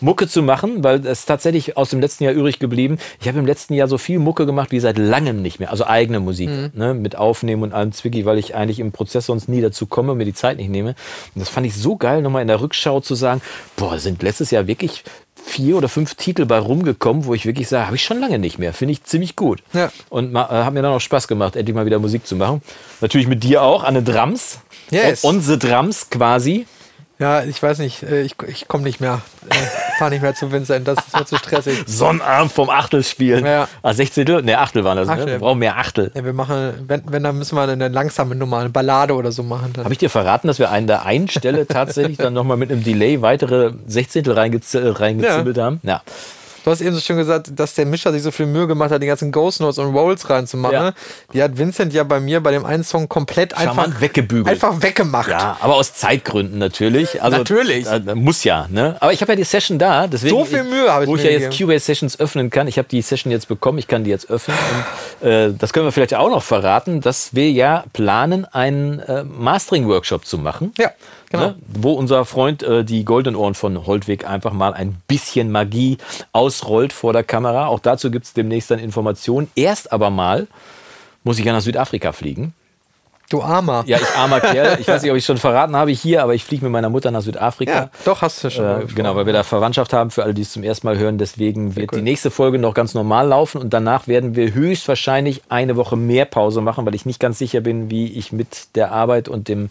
[SPEAKER 1] Mucke zu machen, weil es tatsächlich aus dem letzten Jahr übrig geblieben. Ich habe im letzten Jahr so viel Mucke gemacht wie seit langem nicht mehr, also eigene Musik, ne, mit Aufnehmen und allem Zwicky, weil ich eigentlich im Prozess sonst nie dazu komme und mir die Zeit nicht nehme. Und das fand ich so geil, nochmal in der Rückschau zu sagen, boah, sind letztes Jahr wirklich vier oder fünf Titel bei rumgekommen, wo ich wirklich sage, habe ich schon lange nicht mehr. Finde ich ziemlich gut.
[SPEAKER 3] Ja.
[SPEAKER 1] Und äh, hat mir dann auch Spaß gemacht, endlich mal wieder Musik zu machen. Natürlich mit dir auch, an den Drums.
[SPEAKER 3] Yes.
[SPEAKER 1] On the Drums quasi.
[SPEAKER 3] Ja, ich weiß nicht, äh, ich, ich komme nicht mehr, äh, fahre nicht mehr zu Vincent, das ist mir zu stressig.
[SPEAKER 1] Sonnabend vom Achtel spielen.
[SPEAKER 3] Ja.
[SPEAKER 1] Ah, 16. Ne, Achtel waren das. Ne?
[SPEAKER 3] Achtel.
[SPEAKER 1] Wir brauchen mehr Achtel.
[SPEAKER 3] Ja, wir machen, wenn, wenn dann müssen wir eine langsame Nummer, eine Ballade oder so machen.
[SPEAKER 1] Habe ich dir verraten, dass wir an der einen Stelle tatsächlich dann nochmal mit einem Delay weitere Sechzehntel reingez äh, reingezimmelt haben? Ja.
[SPEAKER 3] Du hast eben so schön gesagt, dass der Mischer sich so viel Mühe gemacht hat, die ganzen Ghost Notes und Rolls reinzumachen.
[SPEAKER 1] Ja.
[SPEAKER 3] Die hat Vincent ja bei mir bei dem einen Song komplett
[SPEAKER 1] Charmant
[SPEAKER 3] einfach
[SPEAKER 1] weggebügelt.
[SPEAKER 3] Einfach weggemacht.
[SPEAKER 1] Ja, aber aus Zeitgründen natürlich. Also,
[SPEAKER 3] Natürlich.
[SPEAKER 1] äh, muss ja, ne? Aber ich habe ja die Session da, deswegen.
[SPEAKER 3] So viel Mühe habe ich
[SPEAKER 1] Wo ich ja jetzt. Cubase Sessions öffnen kann. Ich habe die Session jetzt bekommen, ich kann die jetzt öffnen. Und, äh, das können wir vielleicht auch noch verraten, dass wir ja planen, einen äh, Mastering-Workshop zu machen.
[SPEAKER 3] Ja, genau.
[SPEAKER 1] Ne? Wo unser Freund äh, die Golden Ohren von Holtweg einfach mal ein bisschen Magie ausrollt vor der Kamera. Auch dazu gibt es demnächst dann Informationen. Erst aber mal muss ich ja nach Südafrika fliegen.
[SPEAKER 3] Du Armer.
[SPEAKER 1] Ja, ich armer Kerl. Ich weiß nicht, ob ich schon verraten habe hier, aber ich fliege mit meiner Mutter nach Südafrika.
[SPEAKER 3] Ja, doch, hast du schon.
[SPEAKER 1] Äh, genau, weil wir da Verwandtschaft haben, für alle, die es zum ersten Mal hören. Deswegen wird
[SPEAKER 3] cool.
[SPEAKER 1] die nächste Folge noch ganz normal laufen und danach werden wir höchstwahrscheinlich eine Woche mehr Pause machen, weil ich nicht ganz sicher bin, wie ich mit der Arbeit und dem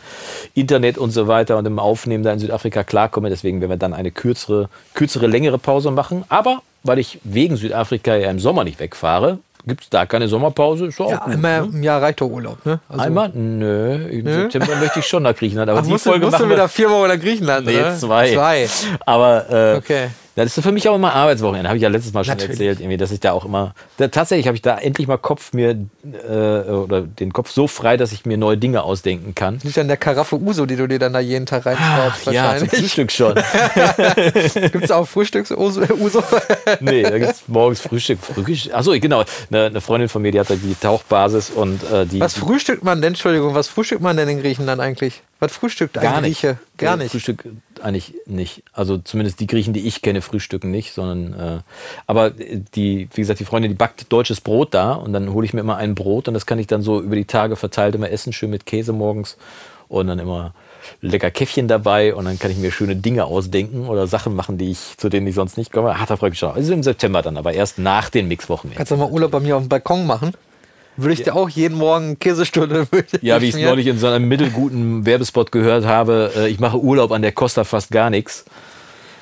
[SPEAKER 1] Internet und so weiter und dem Aufnehmen da in Südafrika klarkomme. Deswegen werden wir dann eine kürzere, kürzere, längere Pause machen. Aber weil ich wegen Südafrika ja im Sommer nicht wegfahre, gibt es da keine Sommerpause. Ist
[SPEAKER 3] Ja,
[SPEAKER 1] gut,
[SPEAKER 3] einmal
[SPEAKER 1] ne?
[SPEAKER 3] im Jahr reicht doch Urlaub, ne? Also,
[SPEAKER 1] Einmal? Nö, im September möchte ich schon nach Griechenland. Aber
[SPEAKER 3] Ach,
[SPEAKER 1] die
[SPEAKER 3] musst, du-
[SPEAKER 1] Folge
[SPEAKER 3] musst
[SPEAKER 1] machen wir
[SPEAKER 3] wieder viermal nach Griechenland,
[SPEAKER 1] Nee,
[SPEAKER 3] oder?
[SPEAKER 1] zwei.
[SPEAKER 3] Zwei.
[SPEAKER 1] Aber äh,
[SPEAKER 3] Okay.
[SPEAKER 1] Das ist für mich auch immer Arbeitswochenende. Habe ich ja letztes Mal schon
[SPEAKER 3] Natürlich.
[SPEAKER 1] erzählt, irgendwie, dass ich da auch immer. Da, tatsächlich habe ich da endlich mal Kopf mir äh, oder den Kopf so frei, dass ich mir neue Dinge ausdenken kann.
[SPEAKER 3] Liegt an der Karaffe Uso, die du dir dann da jeden Tag reinschraubst,
[SPEAKER 1] Ja, zum. Frühstück schon.
[SPEAKER 3] Gibt es auch Frühstücks-Uso? Uso?
[SPEAKER 1] nee, da gibt es morgens Frühstück. Frühstück. Achso, genau. Eine, eine Freundin von mir, die hat da die Tauchbasis und äh, die.
[SPEAKER 3] Was frühstückt man denn, Entschuldigung, was frühstückt man denn in Griechenland eigentlich? Was frühstückt ein
[SPEAKER 1] Gar nicht.
[SPEAKER 3] Grieche? Gar nicht.
[SPEAKER 1] Frühstück eigentlich nicht. Also zumindest die Griechen, die ich kenne, frühstücken nicht, sondern äh, aber die, wie gesagt, die Freundin, die backt deutsches Brot da und dann hole ich mir immer ein Brot und das kann ich dann so über die Tage verteilt immer essen, schön mit Käse morgens und dann immer lecker Käffchen dabei und dann kann ich mir schöne Dinge ausdenken oder Sachen machen, die ich, zu denen ich sonst nicht komme. Ach, da freue ich mich schon. Also im September dann, aber erst nach den Mixwochen.
[SPEAKER 3] Kannst du mal Urlaub bei mir auf dem Balkon machen? Würde ich dir auch jeden Morgen Käsestunde
[SPEAKER 1] Ja, wie ich es neulich in so einem mittelguten Werbespot gehört habe, äh, ich mache Urlaub an der Costa fast gar nichts.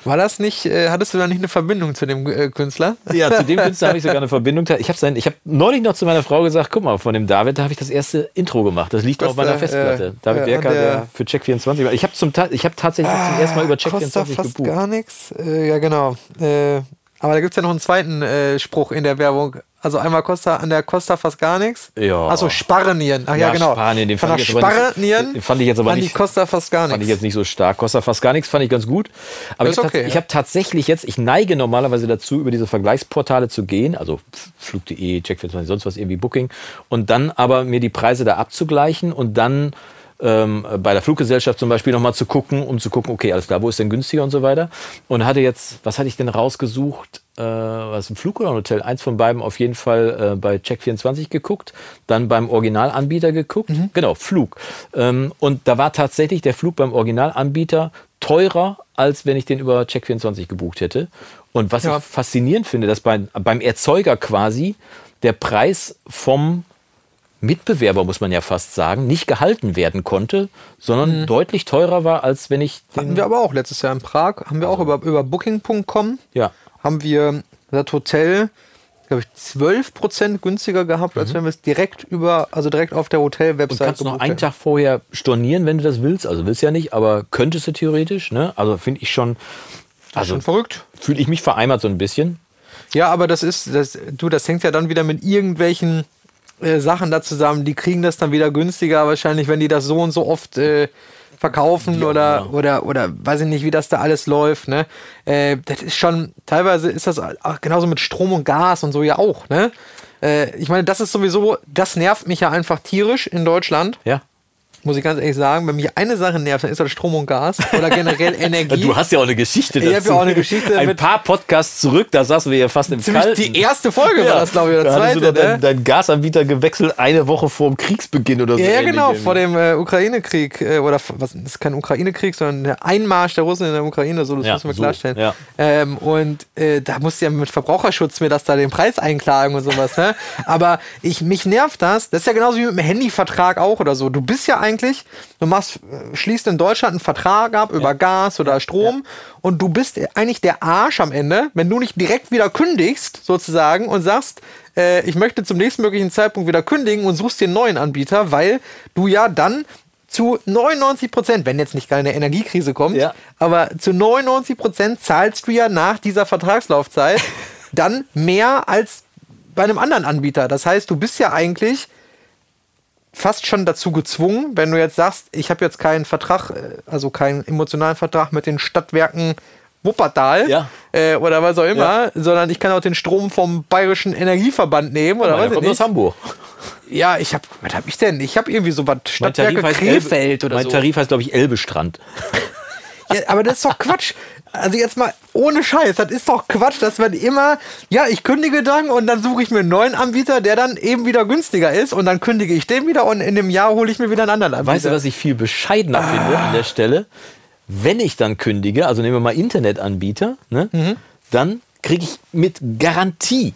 [SPEAKER 3] War das nicht, äh, hattest du da nicht eine Verbindung zu dem äh, Künstler?
[SPEAKER 1] Ja, zu dem Künstler habe ich sogar eine Verbindung. Ich habe hab neulich noch zu meiner Frau gesagt, guck mal, von dem David, da habe ich das erste Intro gemacht. Das liegt
[SPEAKER 3] Was
[SPEAKER 1] auf meiner Festplatte.
[SPEAKER 3] äh,
[SPEAKER 1] David
[SPEAKER 3] äh,
[SPEAKER 1] Werker,
[SPEAKER 3] an der-
[SPEAKER 1] der für Check24 war. Ich habe habe tatsächlich zum ersten Mal über
[SPEAKER 3] Costa
[SPEAKER 1] Check24
[SPEAKER 3] fast
[SPEAKER 1] gebucht.
[SPEAKER 3] gar nichts. Äh, ja, genau. Äh, aber da gibt es ja noch einen zweiten äh, Spruch in der Werbung. Also einmal Costa, an der Costa fast gar nichts.
[SPEAKER 1] Ja.
[SPEAKER 3] Achso, Sparrenieren. Ach ja, genau.
[SPEAKER 1] Spanien, den fand
[SPEAKER 3] der
[SPEAKER 1] ich jetzt aber nicht- fand ich jetzt aber nicht-
[SPEAKER 3] Costa fast gar
[SPEAKER 1] Fand ich
[SPEAKER 3] nichts.
[SPEAKER 1] jetzt nicht so stark. Kostet fast gar nichts, fand ich ganz gut. Aber
[SPEAKER 3] Das
[SPEAKER 1] ich habe
[SPEAKER 3] okay,
[SPEAKER 1] tats-
[SPEAKER 3] ja.
[SPEAKER 1] hab tatsächlich jetzt, ich neige normalerweise dazu, über diese Vergleichsportale zu gehen, also Flug.de, Check24, sonst was irgendwie Booking, und dann aber mir die Preise da abzugleichen und dann ähm, bei der Fluggesellschaft zum Beispiel nochmal zu gucken, um zu gucken, okay, alles klar, wo ist denn günstiger und so weiter. Und hatte jetzt, was hatte ich denn rausgesucht? Äh, was ein Flug oder ein Hotel? Eins von beiden auf jeden Fall äh, bei Check24 geguckt, dann beim Originalanbieter geguckt.
[SPEAKER 3] Mhm.
[SPEAKER 1] Genau, Flug. Ähm, und da war tatsächlich der Flug beim Originalanbieter teurer, als wenn ich den über Check24 gebucht hätte. Und was
[SPEAKER 3] Ja.
[SPEAKER 1] ich faszinierend finde, dass beim, beim Erzeuger quasi der Preis vom Mitbewerber, muss man ja fast sagen, nicht gehalten werden konnte, sondern deutlich teurer war, als wenn ich
[SPEAKER 3] Mhm. Hatten wir aber auch letztes Jahr in Prag. Haben wir auch über, über Booking.com.
[SPEAKER 1] ja,
[SPEAKER 3] Haben wir das Hotel, glaube ich, 12% günstiger gehabt, als wenn wir es direkt über, also direkt auf der
[SPEAKER 1] Mhm.
[SPEAKER 3] Hotel-Website
[SPEAKER 1] kannst noch einen. Tag vorher stornieren, wenn du das willst. Also willst ja nicht, aber könntest du theoretisch. Ne? Also finde ich schon, also
[SPEAKER 3] Schon verrückt.
[SPEAKER 1] fühle ich mich vereimert so ein bisschen.
[SPEAKER 3] Ja, aber das ist, das, du, das hängt ja dann wieder mit irgendwelchen äh, Sachen da zusammen. Die kriegen das dann wieder günstiger, wahrscheinlich, wenn die das so und so oft äh, verkaufen
[SPEAKER 1] Ja,
[SPEAKER 3] oder,
[SPEAKER 1] ja.
[SPEAKER 3] oder, oder weiß ich nicht, wie das da alles läuft. Ne? Äh, das ist schon, teilweise ist das auch genauso mit Strom und Gas und so ja auch. Ne? Äh, ich meine, das ist sowieso, das nervt mich ja einfach tierisch in Deutschland.
[SPEAKER 1] Ja.
[SPEAKER 3] Muss ich ganz ehrlich sagen, wenn mich eine Sache nervt, dann ist das Strom und Gas oder generell Energie.
[SPEAKER 1] Du hast ja auch eine Geschichte dazu.
[SPEAKER 3] Ich hab ja auch eine Geschichte
[SPEAKER 1] Ein paar Podcasts zurück, da saßen wir ja fast im
[SPEAKER 3] Ziemlich
[SPEAKER 1] Kalten.
[SPEAKER 3] die erste Folge war das, glaube ich, oder
[SPEAKER 1] da du
[SPEAKER 3] zweite.
[SPEAKER 1] doch deinen,
[SPEAKER 3] Ne?
[SPEAKER 1] deinen Gasanbieter gewechselt eine Woche vor dem Kriegsbeginn oder so.
[SPEAKER 3] Ja, ja, genau,
[SPEAKER 1] irgendwie.
[SPEAKER 3] vor dem äh, Ukraine-Krieg, äh, oder was, das ist kein Ukraine-Krieg, sondern der Einmarsch der Russen in der Ukraine, so, das
[SPEAKER 1] Ja,
[SPEAKER 3] müssen wir
[SPEAKER 1] so,
[SPEAKER 3] klarstellen.
[SPEAKER 1] ja.
[SPEAKER 3] Ähm, und äh, da musste ja mit Verbraucherschutz mir das da den Preis einklagen und sowas, ne? Aber ich, mich nervt das, das ist ja genauso wie mit dem Handyvertrag auch oder so. Du bist ja eigentlich, du machst, schließt in Deutschland einen Vertrag ab über Gas oder Strom und du bist eigentlich der Arsch am Ende, wenn du nicht direkt wieder kündigst, sozusagen, und sagst, äh, ich möchte zum nächsten möglichen Zeitpunkt wieder kündigen und suchst dir einen neuen Anbieter, weil du ja dann zu 99 Prozent, wenn jetzt nicht gerade eine Energiekrise kommt,
[SPEAKER 1] Ja.
[SPEAKER 3] aber zu 99 Prozent zahlst du ja nach dieser Vertragslaufzeit dann mehr als bei einem anderen Anbieter. Das heißt, du bist ja eigentlich fast schon dazu gezwungen, wenn du jetzt sagst, ich habe jetzt keinen Vertrag, äh, also keinen emotionalen Vertrag mit den Stadtwerken Wuppertal
[SPEAKER 1] Ja.
[SPEAKER 3] äh, oder was auch immer, sondern ich kann auch den Strom vom Bayerischen Energieverband nehmen oder was
[SPEAKER 1] kommt
[SPEAKER 3] ich
[SPEAKER 1] aus
[SPEAKER 3] nicht.
[SPEAKER 1] Hamburg.
[SPEAKER 3] Ja, ich habe, was habe ich denn? Ich habe irgendwie so was
[SPEAKER 1] Mein
[SPEAKER 3] Stadtwerke
[SPEAKER 1] Tarif heißt,
[SPEAKER 3] Krefeld
[SPEAKER 1] Elbe,
[SPEAKER 3] oder
[SPEAKER 1] mein
[SPEAKER 3] so.
[SPEAKER 1] Tarif heißt, glaube ich, Elbestrand.
[SPEAKER 3] Ja, aber das ist doch Quatsch. Also jetzt mal ohne Scheiß, das ist doch Quatsch, dass man immer, ja, ich kündige dann und dann suche ich mir einen neuen Anbieter, der dann eben wieder günstiger ist und dann kündige ich den wieder und in dem Jahr hole ich mir wieder einen anderen Anbieter.
[SPEAKER 1] Weißt du, was ich viel bescheidener finde an der Stelle? Wenn ich dann kündige, also nehmen wir mal Internetanbieter, ne,
[SPEAKER 3] Mhm.
[SPEAKER 1] dann kriege ich mit Garantie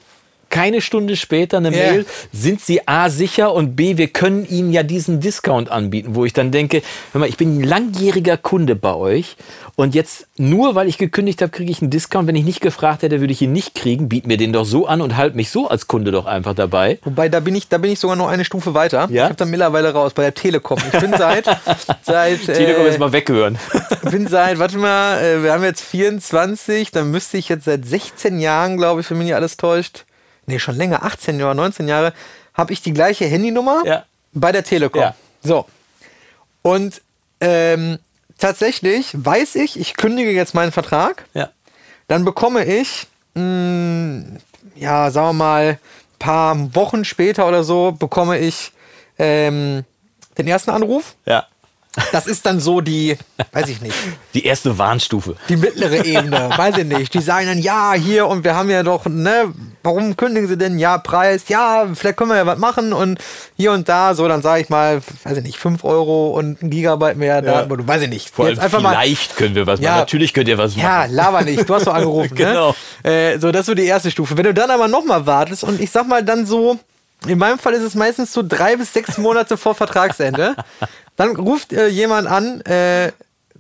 [SPEAKER 1] keine Stunde später eine
[SPEAKER 3] Ja.
[SPEAKER 1] Mail, sind Sie A sicher und B, wir können Ihnen ja diesen Discount anbieten, wo ich dann denke, hör mal, ich bin ein langjähriger Kunde bei euch und jetzt nur weil ich gekündigt habe, kriege ich einen Discount. Wenn ich nicht gefragt hätte, würde ich ihn nicht kriegen. Biet mir den doch so an und halt mich so als Kunde doch einfach dabei.
[SPEAKER 3] Wobei, da bin ich, da bin ich sogar noch eine Stufe weiter.
[SPEAKER 1] Ja?
[SPEAKER 3] Ich habe da mittlerweile raus bei der Telekom. Ich bin seit, seit,
[SPEAKER 1] Telekom
[SPEAKER 3] äh,
[SPEAKER 1] jetzt mal weghören.
[SPEAKER 3] bin seit, warte mal, äh, wir haben jetzt 24, dann müsste ich jetzt seit 16 Jahren, glaube ich, wenn mich nicht alles täuscht, nee, schon länger, 18 Jahre, 19 Jahre, habe ich die gleiche Handynummer
[SPEAKER 1] Ja.
[SPEAKER 3] bei der Telekom.
[SPEAKER 1] Ja.
[SPEAKER 3] So. Und ähm, tatsächlich weiß ich, ich kündige jetzt meinen Vertrag,
[SPEAKER 1] Ja.
[SPEAKER 3] dann bekomme ich, mh, ja, sagen wir mal, paar Wochen später oder so, bekomme ich ähm, den ersten Anruf.
[SPEAKER 1] Ja.
[SPEAKER 3] Das ist dann so die, weiß ich nicht,
[SPEAKER 1] Die erste Warnstufe.
[SPEAKER 3] die mittlere Ebene, weiß ich nicht. Die sagen dann, ja, hier und wir haben ja doch, ne, warum kündigen sie denn? Ja, Preis, ja, vielleicht können wir ja was machen und hier und da, so, dann sage ich mal, weiß ich nicht, 5 Euro und ein Gigabyte mehr Daten, oder weiß ich nicht.
[SPEAKER 1] Vor allem
[SPEAKER 3] Jetzt mal,
[SPEAKER 1] vielleicht können wir was
[SPEAKER 3] Ja.
[SPEAKER 1] machen. Natürlich könnt ihr was
[SPEAKER 3] ja,
[SPEAKER 1] machen.
[SPEAKER 3] laber nicht, du hast doch angerufen,
[SPEAKER 1] Genau.
[SPEAKER 3] ne? Äh, so, das ist so die erste Stufe. Wenn du dann aber nochmal wartest und ich sag mal dann so, in meinem Fall ist es meistens so drei bis sechs Monate vor Vertragsende, dann ruft äh, jemand an, äh,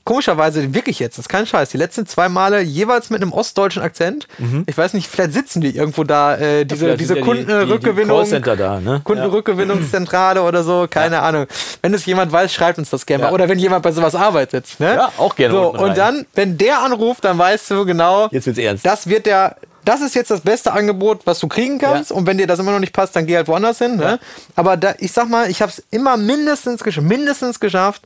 [SPEAKER 3] komischerweise wirklich jetzt, das ist kein Scheiß, die letzten zwei Male jeweils mit einem ostdeutschen Akzent. Ich weiß nicht, vielleicht sitzen die irgendwo da, äh, diese,
[SPEAKER 1] Mhm. ja die-
[SPEAKER 3] Kundenrückgewinnung.
[SPEAKER 1] die- die da, ne?
[SPEAKER 3] Kundenrückgewinnungszentrale oder so, keine Ahnung. Wenn es jemand weiß, schreibt uns das gerne mal.
[SPEAKER 1] Ja.
[SPEAKER 3] Oder wenn jemand bei sowas arbeitet. Ne?
[SPEAKER 1] Ja, auch gerne
[SPEAKER 3] So, und dann, wenn der anruft, dann weißt du genau,
[SPEAKER 1] Jetzt wird's ernst.
[SPEAKER 3] das wird der, das ist jetzt das beste Angebot, was du kriegen kannst.
[SPEAKER 1] Ja.
[SPEAKER 3] Und wenn dir das immer noch nicht passt, dann geh halt woanders hin. Ne? Aber da, ich sag mal, ich habe es immer mindestens, gesch mindestens geschafft,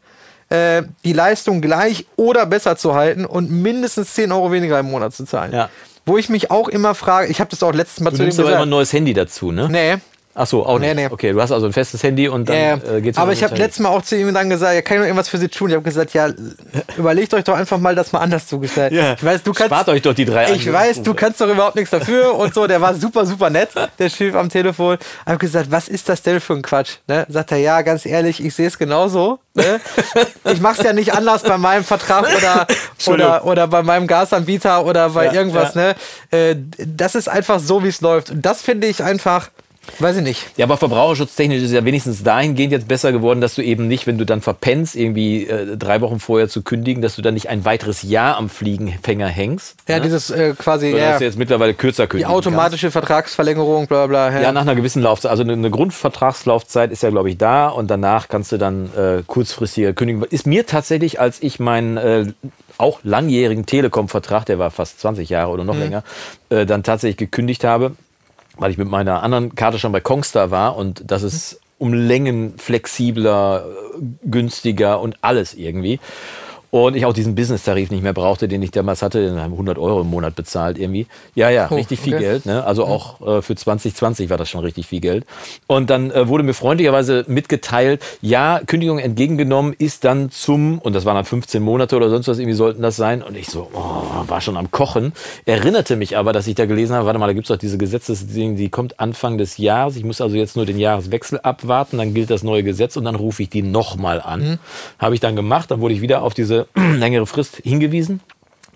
[SPEAKER 3] äh, die Leistung gleich oder besser zu halten und mindestens 10 Euro weniger im Monat zu zahlen.
[SPEAKER 1] Ja.
[SPEAKER 3] Wo ich mich auch immer frage, ich habe das auch letztes Mal
[SPEAKER 1] Du
[SPEAKER 3] zu dem
[SPEAKER 1] nimmst aber immer
[SPEAKER 3] gesagt.
[SPEAKER 1] ein neues Handy dazu, ne?
[SPEAKER 3] Nee.
[SPEAKER 1] Ach so, auch nicht.
[SPEAKER 3] Nee, nee.
[SPEAKER 1] Okay, du hast also ein festes Handy und dann
[SPEAKER 3] Äh,
[SPEAKER 1] äh, geht's
[SPEAKER 3] aber
[SPEAKER 1] wieder
[SPEAKER 3] ich habe letztes Mal auch zu ihm dann gesagt, ja, kann ich noch irgendwas für Sie tun? Ich habe gesagt, ja, überlegt euch doch einfach mal das mal anders zugestellt.
[SPEAKER 1] Ja.
[SPEAKER 3] Ich weiß, du kannst,
[SPEAKER 1] Spart euch doch die drei
[SPEAKER 3] Ich weiß, du kannst doch überhaupt nichts dafür und so. Der war super, super nett, der Chef am Telefon. Ich habe gesagt, was ist das denn für ein Quatsch? Ne? Sagt er, ja, ganz ehrlich, ich sehe es genauso. Ne? Ich mache es ja nicht anders bei meinem Vertrag oder, oder, oder bei meinem Gasanbieter oder bei
[SPEAKER 1] Ja,
[SPEAKER 3] irgendwas. Ne? Äh, das ist einfach so, wie es läuft. Und das finde ich einfach, weiß ich nicht.
[SPEAKER 1] Ja, aber verbraucherschutztechnisch ist es ja wenigstens dahingehend jetzt besser geworden, dass du eben nicht, wenn du dann verpennst, irgendwie äh, drei Wochen vorher zu kündigen, dass du dann nicht ein weiteres Jahr am Fliegenfänger hängst.
[SPEAKER 3] Ja,
[SPEAKER 1] ne?
[SPEAKER 3] dieses äh, quasi,
[SPEAKER 1] Sondern
[SPEAKER 3] ja,
[SPEAKER 1] dass du jetzt mittlerweile kürzer
[SPEAKER 3] die
[SPEAKER 1] kündigen
[SPEAKER 3] automatische Vertragsverlängerung, bla bla.
[SPEAKER 1] Kannst. Ja, nach einer gewissen Laufzeit. Also eine, eine Grundvertragslaufzeit ist ja, glaube ich, da und danach kannst du dann äh, kurzfristiger kündigen. Ist mir tatsächlich, als ich meinen äh, auch langjährigen Telekom-Vertrag, der war fast 20 Jahre oder noch länger, äh, dann tatsächlich gekündigt habe, weil ich mit meiner anderen Karte schon bei Kongstar war und das ist um Längen flexibler, günstiger und alles irgendwie. Und ich auch diesen Business-Tarif nicht mehr brauchte, den ich damals hatte, den haben 100 Euro im Monat bezahlt irgendwie. Ja, ja,
[SPEAKER 3] Oh,
[SPEAKER 1] richtig viel
[SPEAKER 3] okay.
[SPEAKER 1] Geld. Ne? Also auch äh, für 2020 war das schon richtig viel Geld. Und dann äh, wurde mir freundlicherweise mitgeteilt, ja, Kündigung entgegengenommen ist dann zum, und das waren dann 15 Monate oder sonst was, irgendwie sollten das sein. Und ich so, oh, war schon am Kochen. Erinnerte mich aber, dass ich da gelesen habe, warte mal, da gibt es doch diese Gesetzesding, die kommt Anfang des Jahres. Ich muss also jetzt nur den Jahreswechsel abwarten, dann gilt das neue Gesetz und dann rufe ich die nochmal an. Habe ich dann gemacht, dann wurde ich wieder auf diese längere Frist hingewiesen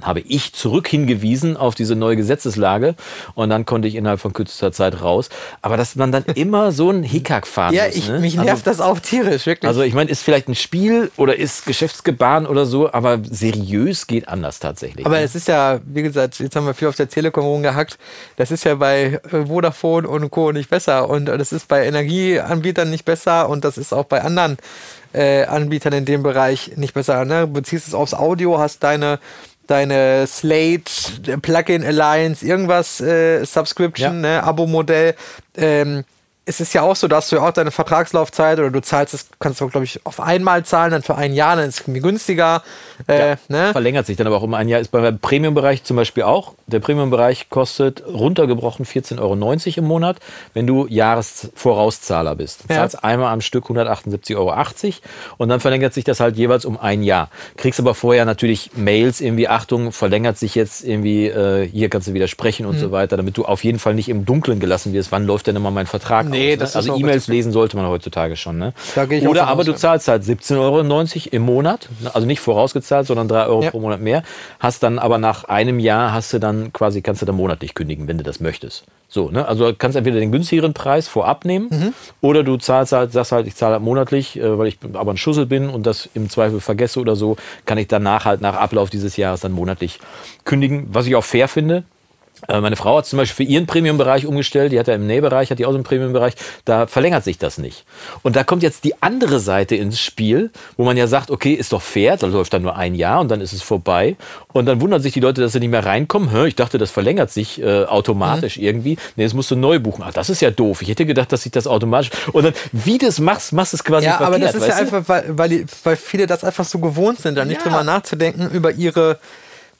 [SPEAKER 1] habe ich zurück hingewiesen auf diese neue Gesetzeslage und dann konnte ich innerhalb von kürzester Zeit raus. Aber dass man dann immer so ein Hickhack fahren
[SPEAKER 3] Ja,
[SPEAKER 1] muss.
[SPEAKER 3] ich,
[SPEAKER 1] ne?
[SPEAKER 3] mich
[SPEAKER 1] also,
[SPEAKER 3] nervt das auch tierisch, wirklich.
[SPEAKER 1] Also ich meine, ist vielleicht ein Spiel oder ist Geschäftsgebaren oder so, aber seriös geht anders tatsächlich.
[SPEAKER 3] Aber
[SPEAKER 1] ne?
[SPEAKER 3] es ist ja, wie gesagt, jetzt haben wir viel auf der Telekom rumgehackt. Das ist ja bei äh, Vodafone und Co. nicht besser. Und äh, das ist bei Energieanbietern nicht besser. Und das ist auch bei anderen äh, Anbietern in dem Bereich nicht besser. Ne? Du beziehst es aufs Audio, hast deine, deine Slate, Plugin Alliance, irgendwas, äh, Subscription,
[SPEAKER 1] Ja.
[SPEAKER 3] ne? Abo-Modell. Ähm, es ist ja auch so, dass du ja auch deine Vertragslaufzeit oder du zahlst es, kannst du, glaube ich, auf einmal zahlen, dann für ein Jahr, dann ist es irgendwie günstiger. Äh,
[SPEAKER 1] Ja,
[SPEAKER 3] ne?
[SPEAKER 1] Verlängert sich dann aber auch um ein Jahr. Ist beim Premium-Bereich zum Beispiel auch. Der Premium-Bereich kostet runtergebrochen 14,90 Euro im Monat, wenn du Jahresvorauszahler bist. Du
[SPEAKER 3] Ja.
[SPEAKER 1] zahlst einmal am Stück 178,80 Euro und dann verlängert sich das halt jeweils um ein Jahr. Kriegst aber vorher natürlich Mails, irgendwie, Achtung, verlängert sich jetzt irgendwie, äh, hier kannst du widersprechen
[SPEAKER 3] Mhm.
[SPEAKER 1] und so weiter, damit du auf jeden Fall nicht im Dunkeln gelassen wirst. Wann läuft denn immer mein Vertrag
[SPEAKER 3] Nee,
[SPEAKER 1] aus. ne? Also E-Mails lesen sollte man heutzutage schon. Ne? Oder aber du zahlst halt 17,90 Euro im Monat, ne? also nicht vorausgezahlt, sondern 3 Euro
[SPEAKER 3] Ja.
[SPEAKER 1] pro Monat mehr. Hast dann aber nach einem Jahr hast du dann quasi, kannst du dann monatlich kündigen, wenn du das möchtest. So, ne? Also du kannst entweder den günstigeren Preis vorab nehmen
[SPEAKER 3] Mhm.
[SPEAKER 1] oder du zahlst halt, sagst halt, ich zahle halt monatlich, äh, weil ich aber ein Schussel bin und das im Zweifel vergesse oder so, kann ich danach halt nach Ablauf dieses Jahres dann monatlich kündigen, was ich auch fair finde. Äh, Meine Frau hat zum Beispiel für ihren Premium-Bereich umgestellt, die hat ja im Nähbereich, hat die auch so einen Premium-Bereich, da verlängert sich das nicht. Und da kommt jetzt die andere Seite ins Spiel, wo man ja sagt, okay, ist doch fair, da läuft dann nur ein Jahr und dann ist es vorbei. Und dann wundern sich die Leute, dass sie nicht mehr reinkommen. Hä, ich dachte, das verlängert sich äh, automatisch irgendwie. Nee, jetzt musst du neu buchen. Ach, das ist ja doof. Ich hätte gedacht, dass sich das automatisch. Und dann, wie du es machst, machst du es quasi
[SPEAKER 3] Ja,
[SPEAKER 1] verkehrt.
[SPEAKER 3] aber das ist ja
[SPEAKER 1] du?
[SPEAKER 3] einfach, weil, weil, weil viele das einfach so gewohnt sind, da nicht
[SPEAKER 1] Ja.
[SPEAKER 3] drüber nachzudenken, über ihre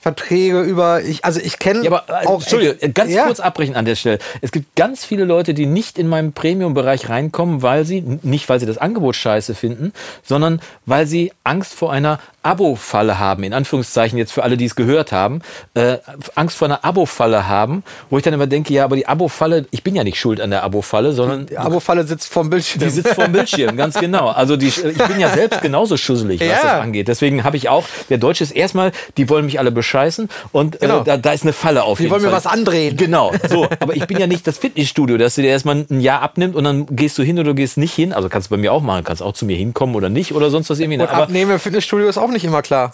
[SPEAKER 3] Verträge, über. Ich, also ich kenne
[SPEAKER 1] Ja, aber äh,
[SPEAKER 3] auch.
[SPEAKER 1] Entschuldigung, ganz
[SPEAKER 3] ja.
[SPEAKER 1] kurz abbrechen an der Stelle. Es gibt ganz viele Leute, die nicht in meinem Premium-Bereich reinkommen, weil sie, nicht weil sie das Angebot scheiße finden, sondern weil sie Angst vor einer Abo-Falle haben, in Anführungszeichen jetzt für alle, die es gehört haben, äh, Angst vor einer Abo-Falle haben, wo ich dann immer denke, ja, aber die Abo-Falle, ich bin ja nicht schuld an der Abo-Falle, sondern
[SPEAKER 3] Die Abo-Falle sitzt vorm Bildschirm.
[SPEAKER 1] die sitzt vorm Bildschirm, ganz genau. Also die, ich bin ja selbst genauso schusselig, was
[SPEAKER 3] Ja.
[SPEAKER 1] das angeht. Deswegen habe ich auch, der Deutsche ist erstmal, die wollen mich alle bescheißen und
[SPEAKER 3] Genau.
[SPEAKER 1] äh, da, da ist eine Falle auf
[SPEAKER 3] Die wollen mir
[SPEAKER 1] Fall.
[SPEAKER 3] was andrehen.
[SPEAKER 1] Genau, so. Aber ich bin ja nicht das Fitnessstudio, dass du dir erstmal ein Jahr abnimmt und dann gehst du hin oder du gehst nicht hin. Also kannst du bei mir auch machen, kannst auch zu mir hinkommen oder nicht oder sonst was irgendwie.
[SPEAKER 3] Und
[SPEAKER 1] aber
[SPEAKER 3] abnehmen im Fitnessstudio ist auch nicht immer klar.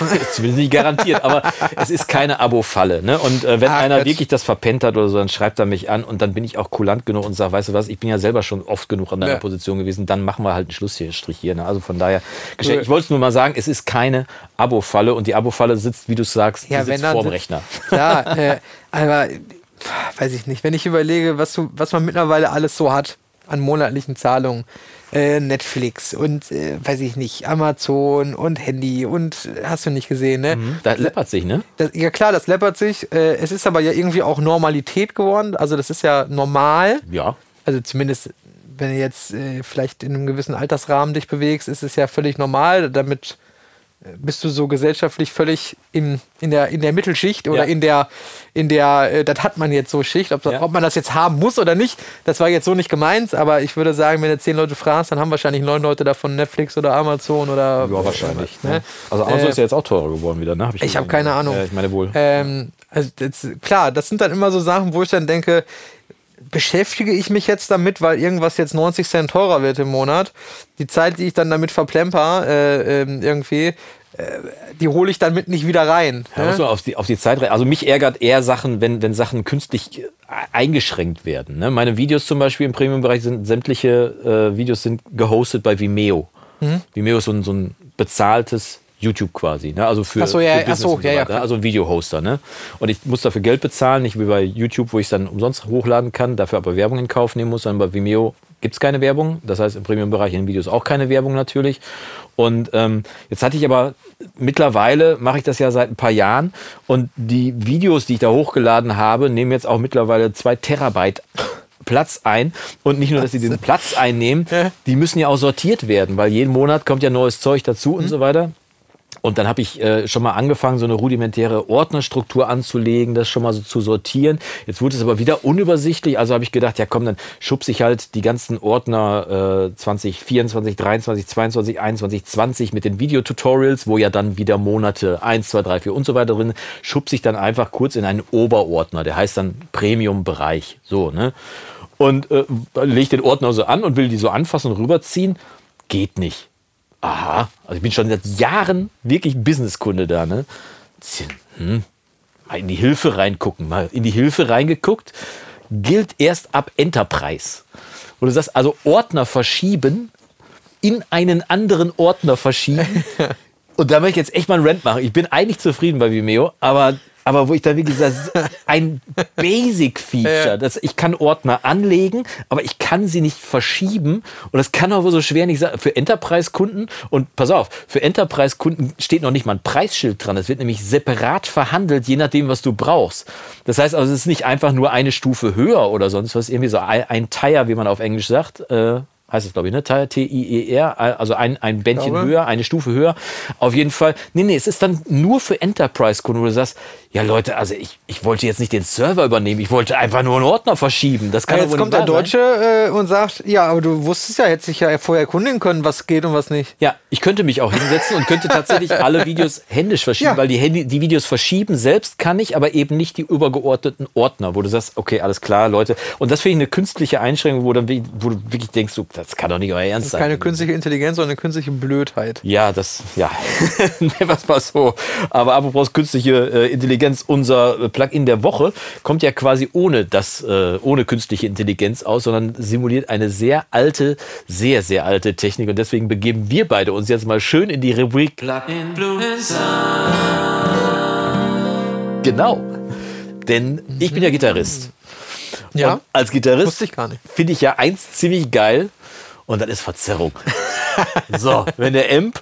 [SPEAKER 1] ist zumindest nicht garantiert, aber es ist keine Abo-Falle. Ne? Und äh, wenn
[SPEAKER 3] Ah,
[SPEAKER 1] einer
[SPEAKER 3] Gott.
[SPEAKER 1] wirklich das verpennt hat oder so, dann schreibt er mich an und dann bin ich auch kulant genug und sage, weißt du was, ich bin ja selber schon oft genug an deiner
[SPEAKER 3] Ja.
[SPEAKER 1] Position gewesen, dann machen wir halt einen Schlussstrich hier. Ne? Also von daher, ich wollte es nur mal sagen, es ist keine Abo-Falle und die Abo-Falle sitzt, wie du sagst,
[SPEAKER 3] Ja,
[SPEAKER 1] sitzt vorm
[SPEAKER 3] sitzt-
[SPEAKER 1] Rechner.
[SPEAKER 3] Ja, äh, aber weiß ich nicht. Wenn ich überlege, was, du, was man mittlerweile alles so hat an monatlichen Zahlungen, äh, Netflix und äh, weiß ich nicht, Amazon und Handy und äh, hast du nicht gesehen, ne?
[SPEAKER 1] Da läppert sich, ne?
[SPEAKER 3] Das, ja klar, das läppert sich. Äh, es ist aber ja irgendwie auch Normalität geworden. Also das ist ja normal.
[SPEAKER 1] Ja.
[SPEAKER 3] Also zumindest, wenn du jetzt äh, vielleicht in einem gewissen Altersrahmen dich bewegst, ist es ja völlig normal. Damit bist du so gesellschaftlich völlig in, in, der, in der Mittelschicht oder
[SPEAKER 1] Ja.
[SPEAKER 3] in der, in der, äh, das hat man jetzt so Schicht. Ob,
[SPEAKER 1] Ja.
[SPEAKER 3] ob man das jetzt haben muss oder nicht, das war jetzt so nicht gemeint. Aber ich würde sagen, wenn du zehn Leute fragst, dann haben wahrscheinlich neun Leute davon Netflix oder Amazon oder.
[SPEAKER 1] Ja, wahrscheinlich.
[SPEAKER 3] Ne?
[SPEAKER 1] Ne? Also Amazon
[SPEAKER 3] Äh,
[SPEAKER 1] ist ja jetzt auch teurer geworden wieder, ne? Hab
[SPEAKER 3] Ich
[SPEAKER 1] gesehen.
[SPEAKER 3] habe keine Ahnung.
[SPEAKER 1] Ja, ich meine wohl.
[SPEAKER 3] Ähm, also das, klar, das sind dann immer so Sachen, wo ich dann denke, beschäftige ich mich jetzt damit, weil irgendwas jetzt 90 Cent teurer wird im Monat. Die Zeit, die ich dann damit verplemper, äh, ähm, irgendwie, äh, die hole ich dann mit nicht wieder rein.
[SPEAKER 1] Da
[SPEAKER 3] ne?
[SPEAKER 1] muss man auf die, auf die Zeit re- Also mich ärgert eher Sachen, wenn, wenn Sachen künstlich äh, eingeschränkt werden. Ne? Meine Videos zum Beispiel im Premium-Bereich sind sämtliche äh, Videos sind gehostet bei Vimeo.
[SPEAKER 3] Mhm.
[SPEAKER 1] Vimeo ist so ein, so ein bezahltes YouTube quasi, ne? Also für,
[SPEAKER 3] Ach so, ja,
[SPEAKER 1] für
[SPEAKER 3] ach
[SPEAKER 1] Business
[SPEAKER 3] so,
[SPEAKER 1] und so
[SPEAKER 3] ja, ja,
[SPEAKER 1] weiter,
[SPEAKER 3] klar.
[SPEAKER 1] also ein Videohoster, ne? Und ich muss dafür Geld bezahlen, nicht wie bei YouTube, wo ich es dann umsonst hochladen kann, dafür aber Werbung in Kauf nehmen muss, sondern bei Vimeo gibt es keine Werbung. Das heißt im Premium-Bereich in den Videos auch keine Werbung natürlich. Und ähm, jetzt hatte ich aber mittlerweile mache ich das ja seit ein paar Jahren und die Videos, die ich da hochgeladen habe, nehmen jetzt auch mittlerweile zwei Terabyte Platz ein und nicht nur, dass sie diesen Platz einnehmen,
[SPEAKER 3] Ja.
[SPEAKER 1] die müssen ja auch sortiert werden, weil jeden Monat kommt ja neues Zeug dazu und so weiter. Und dann habe ich äh, schon mal angefangen, so eine rudimentäre Ordnerstruktur anzulegen, das schon mal so zu sortieren. Jetzt wurde es aber wieder unübersichtlich, also habe ich gedacht, ja komm, dann schubse ich halt die ganzen Ordner äh, 2024, 23, 22, 21, 20 mit den Videotutorials, wo ja dann wieder Monate 1, 2, 3, 4 und so weiter drin, schubse ich dann einfach kurz in einen Oberordner, der heißt dann Premium-Bereich. So, ne? Und äh, lege den Ordner so an und will die so anfassen und rüberziehen. Geht nicht. Aha, also ich bin schon seit Jahren wirklich Businesskunde da, ne? Hm, mal in die Hilfe reingucken, mal in die Hilfe reingeguckt, gilt erst ab Enterprise. Wo du sagst, also Ordner verschieben, in einen anderen Ordner verschieben. Und da möchte ich jetzt echt mal einen Rant machen. Ich bin eigentlich zufrieden bei Vimeo, aber, aber wo ich dann wirklich sage, ein Basic-Feature, dass ich kann Ordner anlegen, aber ich kann sie nicht verschieben. Und das kann aber so schwer nicht sein. Für Enterprise-Kunden, und pass auf, für Enterprise-Kunden steht noch nicht mal ein Preisschild dran. Es wird nämlich separat verhandelt, je nachdem, was du brauchst. Das heißt also, es ist nicht einfach nur eine Stufe höher oder sonst was, irgendwie so ein, ein Tire, wie man auf Englisch sagt. Äh, heißt es glaube ich, ne? T-I-E-R, also ein, ein Bändchen höher, eine Stufe höher. Auf jeden Fall. Nee, nee, es ist dann nur für Enterprise-Kunden, wo du sagst, ja Leute, also ich, ich wollte jetzt nicht den Server übernehmen, ich wollte einfach nur einen Ordner verschieben. Das kann
[SPEAKER 3] Ja, jetzt kommt der
[SPEAKER 1] sein.
[SPEAKER 3] Deutsche äh, und sagt, ja, aber du wusstest ja, hättest dich ja vorher erkundigen können, was geht und was nicht.
[SPEAKER 1] Ja, ich könnte mich auch hinsetzen und könnte tatsächlich alle Videos händisch verschieben,
[SPEAKER 3] Ja.
[SPEAKER 1] weil die, Handy, die Videos verschieben selbst kann ich, aber eben nicht die übergeordneten Ordner, wo du sagst, okay, alles klar, Leute. Und das finde ich eine künstliche Einschränkung, wo, dann, wo du wirklich denkst, so, das kann doch nicht euer Ernst
[SPEAKER 3] Das ist
[SPEAKER 1] sein.
[SPEAKER 3] keine künstliche Intelligenz, sondern eine künstliche Blödheit.
[SPEAKER 1] Ja, das, ja, es mal so. Aber apropos künstliche äh, Intelligenz, unser äh, Plugin der Woche kommt ja quasi ohne das, äh, ohne künstliche Intelligenz aus, sondern simuliert eine sehr alte, sehr, sehr alte Technik. Und deswegen begeben wir beide uns jetzt mal schön in die Rubrik Plugin Blue Genau. Denn ich bin ja Gitarrist.
[SPEAKER 3] Ja,
[SPEAKER 1] Und als Gitarrist finde ich ja eins ziemlich geil und das ist Verzerrung. so, wenn der Amp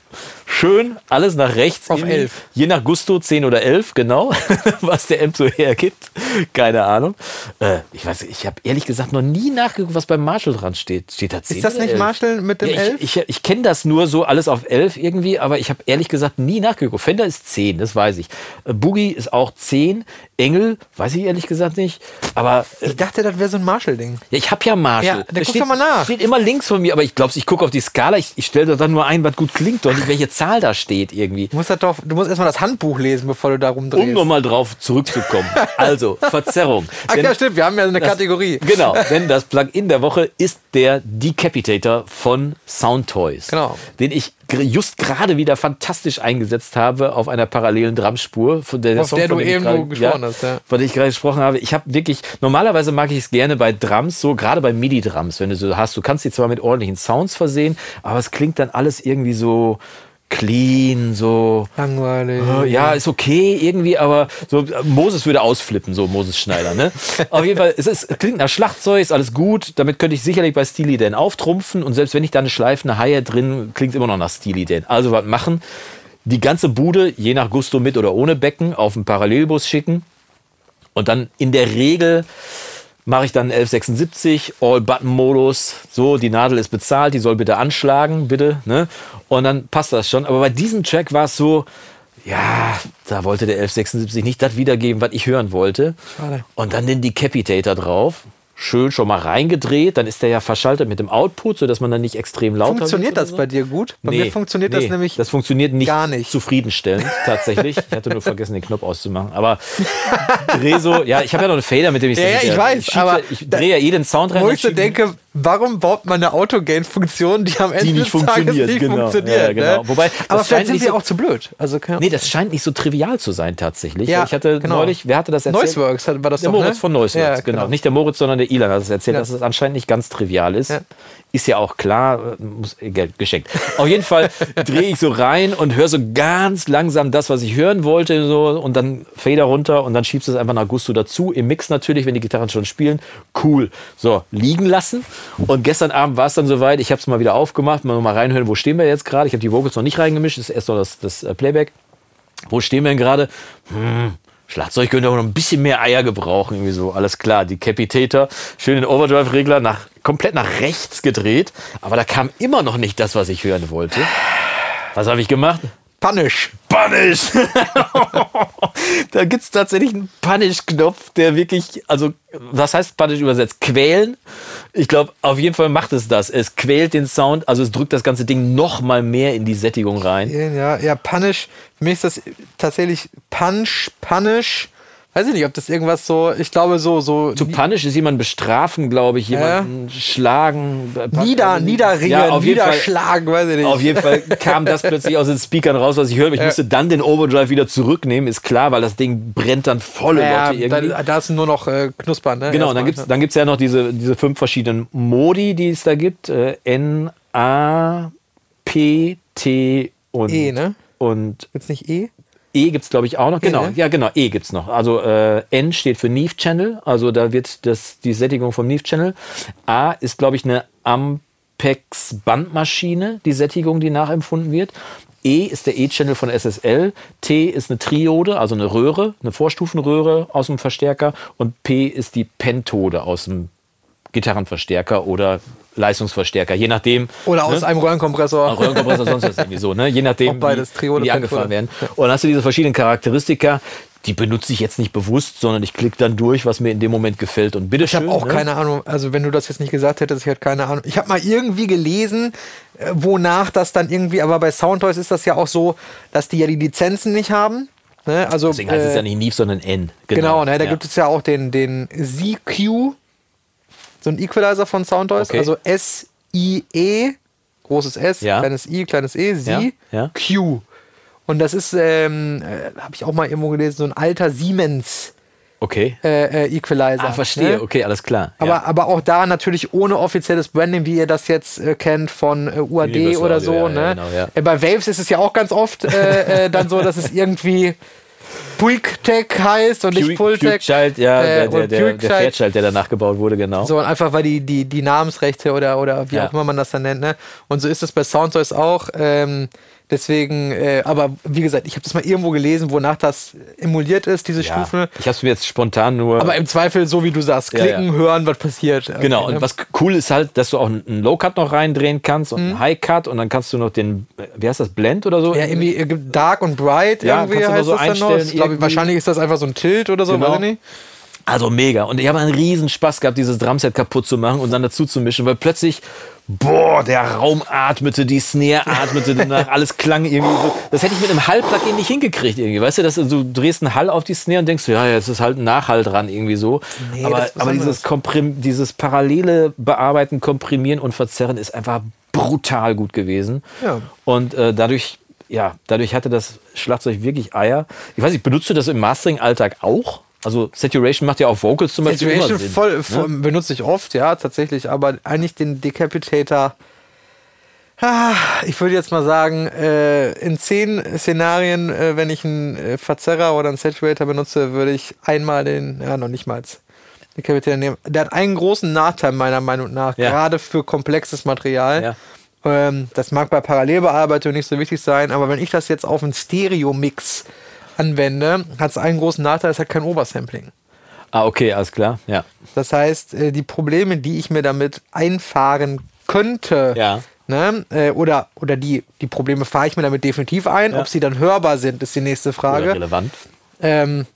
[SPEAKER 1] schön alles nach rechts,
[SPEAKER 3] Auf
[SPEAKER 1] irgendwie,
[SPEAKER 3] 11.
[SPEAKER 1] je nach Gusto 10 oder 11, genau, was der Amp so hergibt, keine Ahnung. Äh, ich weiß, ich habe ehrlich gesagt noch nie nachgeguckt, was beim Marshall dran steht. Steht da 10
[SPEAKER 3] Ist das nicht
[SPEAKER 1] 11?
[SPEAKER 3] Marshall mit dem
[SPEAKER 1] Ja,
[SPEAKER 3] 11?
[SPEAKER 1] ich ich, ich kenne das nur so alles auf 11 irgendwie, aber ich habe ehrlich gesagt nie nachgeguckt. Fender ist 10, das weiß ich. Äh, Boogie ist auch 10. Engel, weiß ich ehrlich gesagt nicht. Aber äh,
[SPEAKER 3] Ich dachte, das wäre so ein Marshall-Ding.
[SPEAKER 1] ja, ich habe ja Marshall.
[SPEAKER 3] Ja,
[SPEAKER 1] Der
[SPEAKER 3] guck
[SPEAKER 1] steht,
[SPEAKER 3] doch mal nach.
[SPEAKER 1] steht immer links von mir, aber ich glaube, ich gucke auf die Skala. Ich, ich stelle da dann nur ein, was gut klingt, doch nicht, welche Zahl da steht irgendwie.
[SPEAKER 3] Du musst, doch, du musst erstmal das Handbuch lesen, bevor du da rumdrehst.
[SPEAKER 1] Um nochmal drauf zurückzukommen. Also, Verzerrung.
[SPEAKER 3] Ach
[SPEAKER 1] Denn
[SPEAKER 3] ja, stimmt, wir haben ja eine
[SPEAKER 1] das-
[SPEAKER 3] Kategorie.
[SPEAKER 1] Genau, denn das Plugin der Woche ist der Decapitator von Soundtoys.
[SPEAKER 3] Genau.
[SPEAKER 1] Den ich just gerade wieder fantastisch eingesetzt habe auf einer parallelen Drumspur, von der,
[SPEAKER 3] Auf der
[SPEAKER 1] von
[SPEAKER 3] du
[SPEAKER 1] dem ich
[SPEAKER 3] eben gesprochen hast, ja.
[SPEAKER 1] Von der ich gerade gesprochen habe. Ich habe wirklich, normalerweise mag ich es gerne bei Drums, so gerade bei MIDI-Drums, wenn du so hast, du kannst die zwar mit ordentlichen Sounds versehen, aber es klingt dann alles irgendwie so clean, so
[SPEAKER 3] Langweilig.
[SPEAKER 1] Oh, Ja, ist okay irgendwie, aber so Moses würde ausflippen, so Moses Schneider, ne? Auf jeden Fall, es, ist, es klingt nach Schlagzeug, ist alles gut. Damit könnte ich sicherlich bei Steely Dan auftrumpfen und selbst wenn ich da eine schleifende Haie drin, klingt immer noch nach Steely Dan. Also was machen? Die ganze Bude, je nach Gusto mit oder ohne Becken, auf einen Parallelbus schicken und dann in der Regel mache ich dann 1176 All-Button-Modus. So, die Nadel ist bezahlt, die soll bitte anschlagen, bitte. Ne? Und dann passt das schon. Aber bei diesem Track war es so, ja, da wollte der 1176 nicht das wiedergeben, was ich hören wollte.
[SPEAKER 3] Schade.
[SPEAKER 1] Und dann den Decapitator drauf. Schön schon mal reingedreht, dann ist der ja verschaltet mit dem Output, sodass man dann nicht extrem laut
[SPEAKER 3] Funktioniert das bei dir gut? Bei mir funktioniert das nämlich
[SPEAKER 1] das funktioniert nicht,
[SPEAKER 3] gar nicht.
[SPEAKER 1] zufriedenstellend, tatsächlich. Ich hatte nur vergessen, den Knopf auszumachen. Aber dreh so, ja, ich habe ja noch einen Fader, mit dem ich
[SPEAKER 3] Ja, ja, ich weiß,
[SPEAKER 1] schiebe-
[SPEAKER 3] aber
[SPEAKER 1] ich drehe ja jeden Sound rein.
[SPEAKER 3] Wo ich so denke, warum baut man eine Autogain-Funktion, die am Ende
[SPEAKER 1] Die nicht
[SPEAKER 3] des Tages
[SPEAKER 1] funktioniert,
[SPEAKER 3] nicht
[SPEAKER 1] genau.
[SPEAKER 3] funktioniert?
[SPEAKER 1] Ja, genau.
[SPEAKER 3] Ne?
[SPEAKER 1] Wobei,
[SPEAKER 3] Aber vielleicht sind wir
[SPEAKER 1] so-
[SPEAKER 3] auch zu blöd. Also,
[SPEAKER 1] Nee, das scheint nicht so trivial zu sein, tatsächlich.
[SPEAKER 3] Ja,
[SPEAKER 1] ich hatte
[SPEAKER 3] genau.
[SPEAKER 1] neulich, wer hatte das erzählt?
[SPEAKER 3] Noiseworks war das
[SPEAKER 1] Der
[SPEAKER 3] doch,
[SPEAKER 1] Moritz
[SPEAKER 3] ne?
[SPEAKER 1] von Noiseworks,
[SPEAKER 3] Ja,
[SPEAKER 1] genau.
[SPEAKER 3] genau.
[SPEAKER 1] Nicht der Moritz, sondern der Ilan hat es erzählt,
[SPEAKER 3] Ja.
[SPEAKER 1] dass es anscheinend nicht ganz trivial ist.
[SPEAKER 3] Ja.
[SPEAKER 1] Ist ja auch klar, muss, äh, Geld geschenkt. Auf jeden Fall drehe ich so rein und höre so ganz langsam das, was ich hören wollte, so, und dann Fader runter und dann schiebst du es einfach nach Gusto dazu. Im Mix natürlich, wenn die Gitarren schon spielen. Cool. So, liegen lassen. Und gestern Abend war es dann soweit, ich habe es mal wieder aufgemacht, mal, mal reinhören, wo stehen wir jetzt gerade. Ich habe die Vocals noch nicht reingemischt, das ist erst noch das, das äh, Playback. Wo stehen wir denn gerade? Hm, Schlagzeug könnte auch noch ein bisschen mehr Eier gebrauchen, irgendwie so. Alles klar, die Capitator, schön den Overdrive-Regler nach, komplett nach rechts gedreht. Aber da kam immer noch nicht das, was ich hören wollte. Was habe ich gemacht?
[SPEAKER 3] Punish.
[SPEAKER 1] Punish! da gibt es tatsächlich einen Punish-Knopf, der wirklich, also, was heißt Punish übersetzt? Quälen? Ich glaube, auf jeden Fall macht es das. Es quält den Sound, also es drückt das ganze Ding noch mal mehr in die Sättigung rein.
[SPEAKER 3] Ja, ja, Punish. Für mich ist das tatsächlich Punch, Punish. Weiß ich nicht, ob das irgendwas so, ich glaube so, so
[SPEAKER 1] To punish ist jemanden bestrafen, glaube ich, jemanden schlagen.
[SPEAKER 3] nieder, niederringen,
[SPEAKER 1] Ja, auf jeden Fall.
[SPEAKER 3] niederschlagen, weiß ich nicht.
[SPEAKER 1] Auf jeden Fall kam das plötzlich aus den Speakern raus, was ich höre. Ich
[SPEAKER 3] Ja.
[SPEAKER 1] musste dann den Overdrive wieder zurücknehmen, ist klar, weil das Ding brennt dann volle
[SPEAKER 3] ja,
[SPEAKER 1] Lotte irgendwie.
[SPEAKER 3] da, da ist nur noch äh, Knuspern, ne?
[SPEAKER 1] Genau, und dann
[SPEAKER 3] Erstmal,
[SPEAKER 1] gibt es dann gibt's ja noch diese, diese fünf verschiedenen Modi, die es da gibt. Äh, N, A, P, T und,
[SPEAKER 3] E, ne?
[SPEAKER 1] und
[SPEAKER 3] Gibt's nicht E?
[SPEAKER 1] E gibt es, glaube ich, auch noch. Genau,
[SPEAKER 3] ne?
[SPEAKER 1] ja, genau, E gibt es noch. Also äh, N steht für Neve Channel, also da wird das, die Sättigung vom Neve Channel. A ist, glaube ich, eine Ampex Bandmaschine, die Sättigung, die nachempfunden wird. E ist der E-Channel von SSL. T ist eine Triode, also eine Röhre, eine Vorstufenröhre aus dem Verstärker. Und P ist die Pentode aus dem Gitarrenverstärker oder Leistungsverstärker, je nachdem.
[SPEAKER 3] Oder aus
[SPEAKER 1] ne?
[SPEAKER 3] einem Röhrenkompressor.
[SPEAKER 1] Röhrenkompressor, sonst was irgendwie so, ne? je nachdem,
[SPEAKER 3] Auch beides,
[SPEAKER 1] wie,
[SPEAKER 3] Trio oder
[SPEAKER 1] wie die angefahren werden. Und dann hast du diese verschiedenen Charakteristika, die benutze ich jetzt nicht bewusst, sondern ich klicke dann durch, was mir in dem Moment gefällt. Und
[SPEAKER 3] Ich
[SPEAKER 1] bitteschön.
[SPEAKER 3] habe auch
[SPEAKER 1] ne?
[SPEAKER 3] keine Ahnung, also wenn du das jetzt nicht gesagt hättest, ich hätte keine Ahnung. Ich habe mal irgendwie gelesen, äh, wonach das dann irgendwie, aber bei Soundtoys ist das ja auch so, dass die ja die Lizenzen nicht haben. Ne? Also,
[SPEAKER 1] Deswegen heißt es
[SPEAKER 3] äh,
[SPEAKER 1] ja nicht Neve, sondern N.
[SPEAKER 3] Genau, ne, da
[SPEAKER 1] ja.
[SPEAKER 3] gibt es ja auch den, den ZQ, so ein Equalizer von Soundtoys,
[SPEAKER 1] Okay.
[SPEAKER 3] also S-I-E, großes S,
[SPEAKER 1] Ja.
[SPEAKER 3] kleines I, kleines E, Sie,
[SPEAKER 1] Ja.
[SPEAKER 3] Q. Und das ist, ähm, äh, habe ich auch mal irgendwo gelesen, so ein alter Siemens
[SPEAKER 1] Okay.
[SPEAKER 3] äh, äh, Equalizer.
[SPEAKER 1] Ah, verstehe.
[SPEAKER 3] ne?
[SPEAKER 1] Okay, alles klar.
[SPEAKER 3] Aber,
[SPEAKER 1] ja.
[SPEAKER 3] aber auch da natürlich ohne offizielles Branding, wie ihr das jetzt äh, kennt von äh, UAD
[SPEAKER 1] Universal
[SPEAKER 3] oder so.
[SPEAKER 1] ja,
[SPEAKER 3] ne?
[SPEAKER 1] ja, genau.
[SPEAKER 3] Äh, bei Waves ist es ja auch ganz oft äh, dann so, dass es irgendwie Puig-Tech heißt und nicht Pultec.
[SPEAKER 1] Child, ja,
[SPEAKER 3] Äh,
[SPEAKER 1] der, der, der,
[SPEAKER 3] Puig-Child.
[SPEAKER 1] Fairchild, der danach gebaut wurde, genau.
[SPEAKER 3] So, und einfach weil die, die, die Namensrechte oder, oder wie
[SPEAKER 1] Ja.
[SPEAKER 3] auch immer man das dann nennt, ne? Und so ist es bei Soundtoys auch. Ähm, deswegen, äh, aber wie gesagt, ich habe das mal irgendwo gelesen, wonach das emuliert ist, diese
[SPEAKER 1] ja.
[SPEAKER 3] Stufen.
[SPEAKER 1] Ich habe es mir jetzt spontan nur.
[SPEAKER 3] Aber im Zweifel, so wie du sagst,
[SPEAKER 1] Ja,
[SPEAKER 3] klicken,
[SPEAKER 1] ja.
[SPEAKER 3] hören, was passiert.
[SPEAKER 1] Genau,
[SPEAKER 3] Okay,
[SPEAKER 1] und
[SPEAKER 3] ne?
[SPEAKER 1] was cool ist halt, dass du auch einen Low-Cut noch reindrehen kannst und
[SPEAKER 3] Mhm.
[SPEAKER 1] einen High-Cut und dann kannst du noch den, wie heißt das, Blend oder so?
[SPEAKER 3] Ja, irgendwie äh, gibt Dark und Bright
[SPEAKER 1] Ja,
[SPEAKER 3] irgendwie
[SPEAKER 1] kannst du
[SPEAKER 3] heißt
[SPEAKER 1] so
[SPEAKER 3] das dann noch. Ich glaub,
[SPEAKER 1] irgendwie.
[SPEAKER 3] wahrscheinlich ist das einfach so ein Tilt oder so,
[SPEAKER 1] Genau.
[SPEAKER 3] weiß ich nicht.
[SPEAKER 1] Also mega. Und ich habe einen riesen Spaß gehabt, dieses Drumset kaputt zu machen und dann dazu zu mischen, weil plötzlich, boah, der Raum atmete, die Snare atmete danach, alles klang irgendwie so. Das hätte ich mit einem Hall-Plugin nicht hingekriegt irgendwie. Weißt du, dass du, drehst einen Hall auf die Snare und denkst, ja, jetzt ist halt ein Nachhall dran irgendwie so.
[SPEAKER 3] Nee,
[SPEAKER 1] aber aber dieses. Komprim dieses parallele Bearbeiten, Komprimieren und Verzerren ist einfach brutal gut gewesen.
[SPEAKER 3] Ja.
[SPEAKER 1] Und äh, dadurch, ja, dadurch hatte das Schlagzeug wirklich Eier. Ich weiß nicht, benutzt du das im Mastering-Alltag auch? Also Saturation macht ja auf Vocals zum Beispiel
[SPEAKER 3] Saturation
[SPEAKER 1] Sinn.
[SPEAKER 3] voll, voll benutze ich oft, ja, tatsächlich, aber eigentlich den Decapitator. Ah, Ich würde jetzt mal sagen, äh, in zehn Szenarien, äh, wenn ich einen äh, Verzerrer oder einen Saturator benutze, würde ich einmal den, ja, noch nicht mal Decapitator nehmen. Der hat einen großen Nachteil, meiner Meinung nach,
[SPEAKER 1] Ja.
[SPEAKER 3] gerade für komplexes Material.
[SPEAKER 1] Ja.
[SPEAKER 3] Ähm, das mag bei Parallelbearbeitung nicht so wichtig sein, aber wenn ich das jetzt auf einen Stereo-Mix anwende, hat es einen großen Nachteil, es hat kein Oversampling.
[SPEAKER 1] Ah, okay, alles klar. Ja.
[SPEAKER 3] Das heißt, äh, die Probleme, die ich mir damit einfahren könnte,
[SPEAKER 1] Ja.
[SPEAKER 3] ne, äh, oder, oder die, die Probleme fahre ich mir damit definitiv ein.
[SPEAKER 1] Ja.
[SPEAKER 3] Ob sie dann hörbar sind, ist die nächste
[SPEAKER 1] Oder
[SPEAKER 3] Frage.
[SPEAKER 1] relevant.
[SPEAKER 3] Ähm,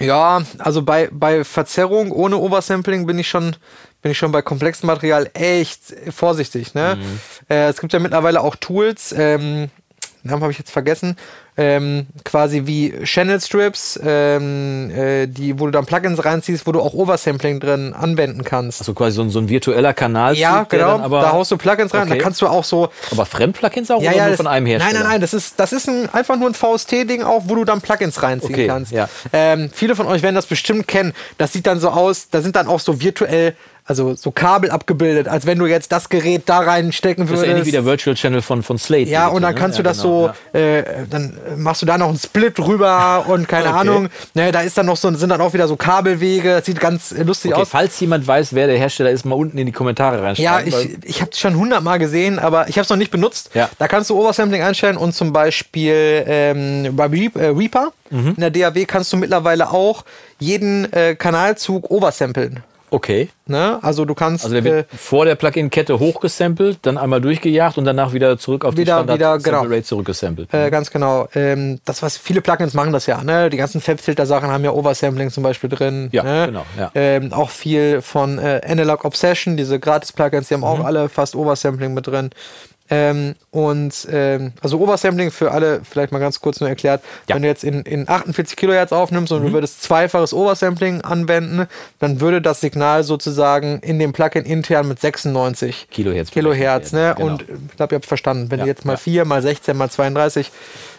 [SPEAKER 3] ja, also bei, bei Verzerrung ohne Oversampling bin ich schon, bin ich schon bei komplexem Material echt vorsichtig. Ne?
[SPEAKER 1] Mhm.
[SPEAKER 3] Äh, es gibt ja mittlerweile auch Tools, ähm, Namen habe ich jetzt vergessen, ähm, quasi wie Channel Strips, ähm, äh, die, wo du dann Plugins reinziehst, wo du auch Oversampling drin anwenden kannst.
[SPEAKER 1] Also quasi so ein, so ein virtueller Kanal.
[SPEAKER 3] ja, genau.
[SPEAKER 1] Aber,
[SPEAKER 3] da haust du Plugins rein.
[SPEAKER 1] Okay.
[SPEAKER 3] Da kannst du auch so
[SPEAKER 1] aber Fremdplugins auch
[SPEAKER 3] ja,
[SPEAKER 1] oder
[SPEAKER 3] ja,
[SPEAKER 1] nur
[SPEAKER 3] das,
[SPEAKER 1] von einem Hersteller?
[SPEAKER 3] Nein, nein, nein, das ist, das ist ein, einfach nur ein VST-Ding auch, wo du dann Plugins reinziehen
[SPEAKER 1] Okay,
[SPEAKER 3] kannst.
[SPEAKER 1] ja.
[SPEAKER 3] Ähm, viele von euch werden das bestimmt kennen. Das sieht dann so aus, da sind dann auch so virtuell, also so Kabel abgebildet, als wenn du jetzt das Gerät da reinstecken
[SPEAKER 1] Das ist
[SPEAKER 3] würdest.
[SPEAKER 1] ähnlich wie der Virtual Channel von, von Slate.
[SPEAKER 3] ja, und dann
[SPEAKER 1] ne?
[SPEAKER 3] kannst
[SPEAKER 1] Ja,
[SPEAKER 3] du das
[SPEAKER 1] genau,
[SPEAKER 3] so, äh, dann machst du da noch einen Split drüber und keine
[SPEAKER 1] Okay.
[SPEAKER 3] Ahnung. Ne, da ist dann noch so, sind dann auch wieder so Kabelwege. Das sieht ganz lustig
[SPEAKER 1] Okay,
[SPEAKER 3] aus.
[SPEAKER 1] falls jemand weiß, wer der Hersteller ist, mal unten in die Kommentare reinschreiben.
[SPEAKER 3] Ja, ich, ich habe es schon hundertmal gesehen, aber ich habe es noch nicht benutzt.
[SPEAKER 1] Ja.
[SPEAKER 3] Da kannst du Oversampling einstellen und zum Beispiel ähm, bei äh, Reaper
[SPEAKER 1] Mhm.
[SPEAKER 3] in der DAW kannst du mittlerweile auch jeden äh, Kanalzug oversamplen.
[SPEAKER 1] Okay.
[SPEAKER 3] Ne? Also du kannst
[SPEAKER 1] Also der
[SPEAKER 3] äh,
[SPEAKER 1] wird vor der Plugin-Kette hochgesampelt, dann einmal durchgejagt und danach wieder zurück auf
[SPEAKER 3] Wieder-
[SPEAKER 1] die standard
[SPEAKER 3] wieder, genau.
[SPEAKER 1] Rate zurückgesampelt.
[SPEAKER 3] Äh, ganz genau. Ähm, das, was viele Plugins machen das ja, ne? Die ganzen Fabfilter-Sachen haben ja Oversampling zum Beispiel drin.
[SPEAKER 1] Ja,
[SPEAKER 3] ne?
[SPEAKER 1] genau, ja.
[SPEAKER 3] Ähm, auch viel von äh, Analog Obsession, diese Gratis-Plugins, die haben
[SPEAKER 1] Mhm.
[SPEAKER 3] auch alle fast Oversampling mit drin. Ähm, und ähm, also Oversampling für alle, vielleicht mal ganz kurz nur erklärt,
[SPEAKER 1] Ja. Mhm.
[SPEAKER 3] wenn du jetzt in, in 48 Kilohertz aufnimmst und du würdest zweifaches Oversampling anwenden, dann würde das Signal sozusagen in dem Plugin intern mit 96
[SPEAKER 1] Kilohertz
[SPEAKER 3] Kilohertz, ne?
[SPEAKER 1] werden,
[SPEAKER 3] Und ich glaube, ihr habt verstanden, wenn
[SPEAKER 1] Ja,
[SPEAKER 3] du jetzt mal
[SPEAKER 1] ja.
[SPEAKER 3] 4, mal 16, mal 32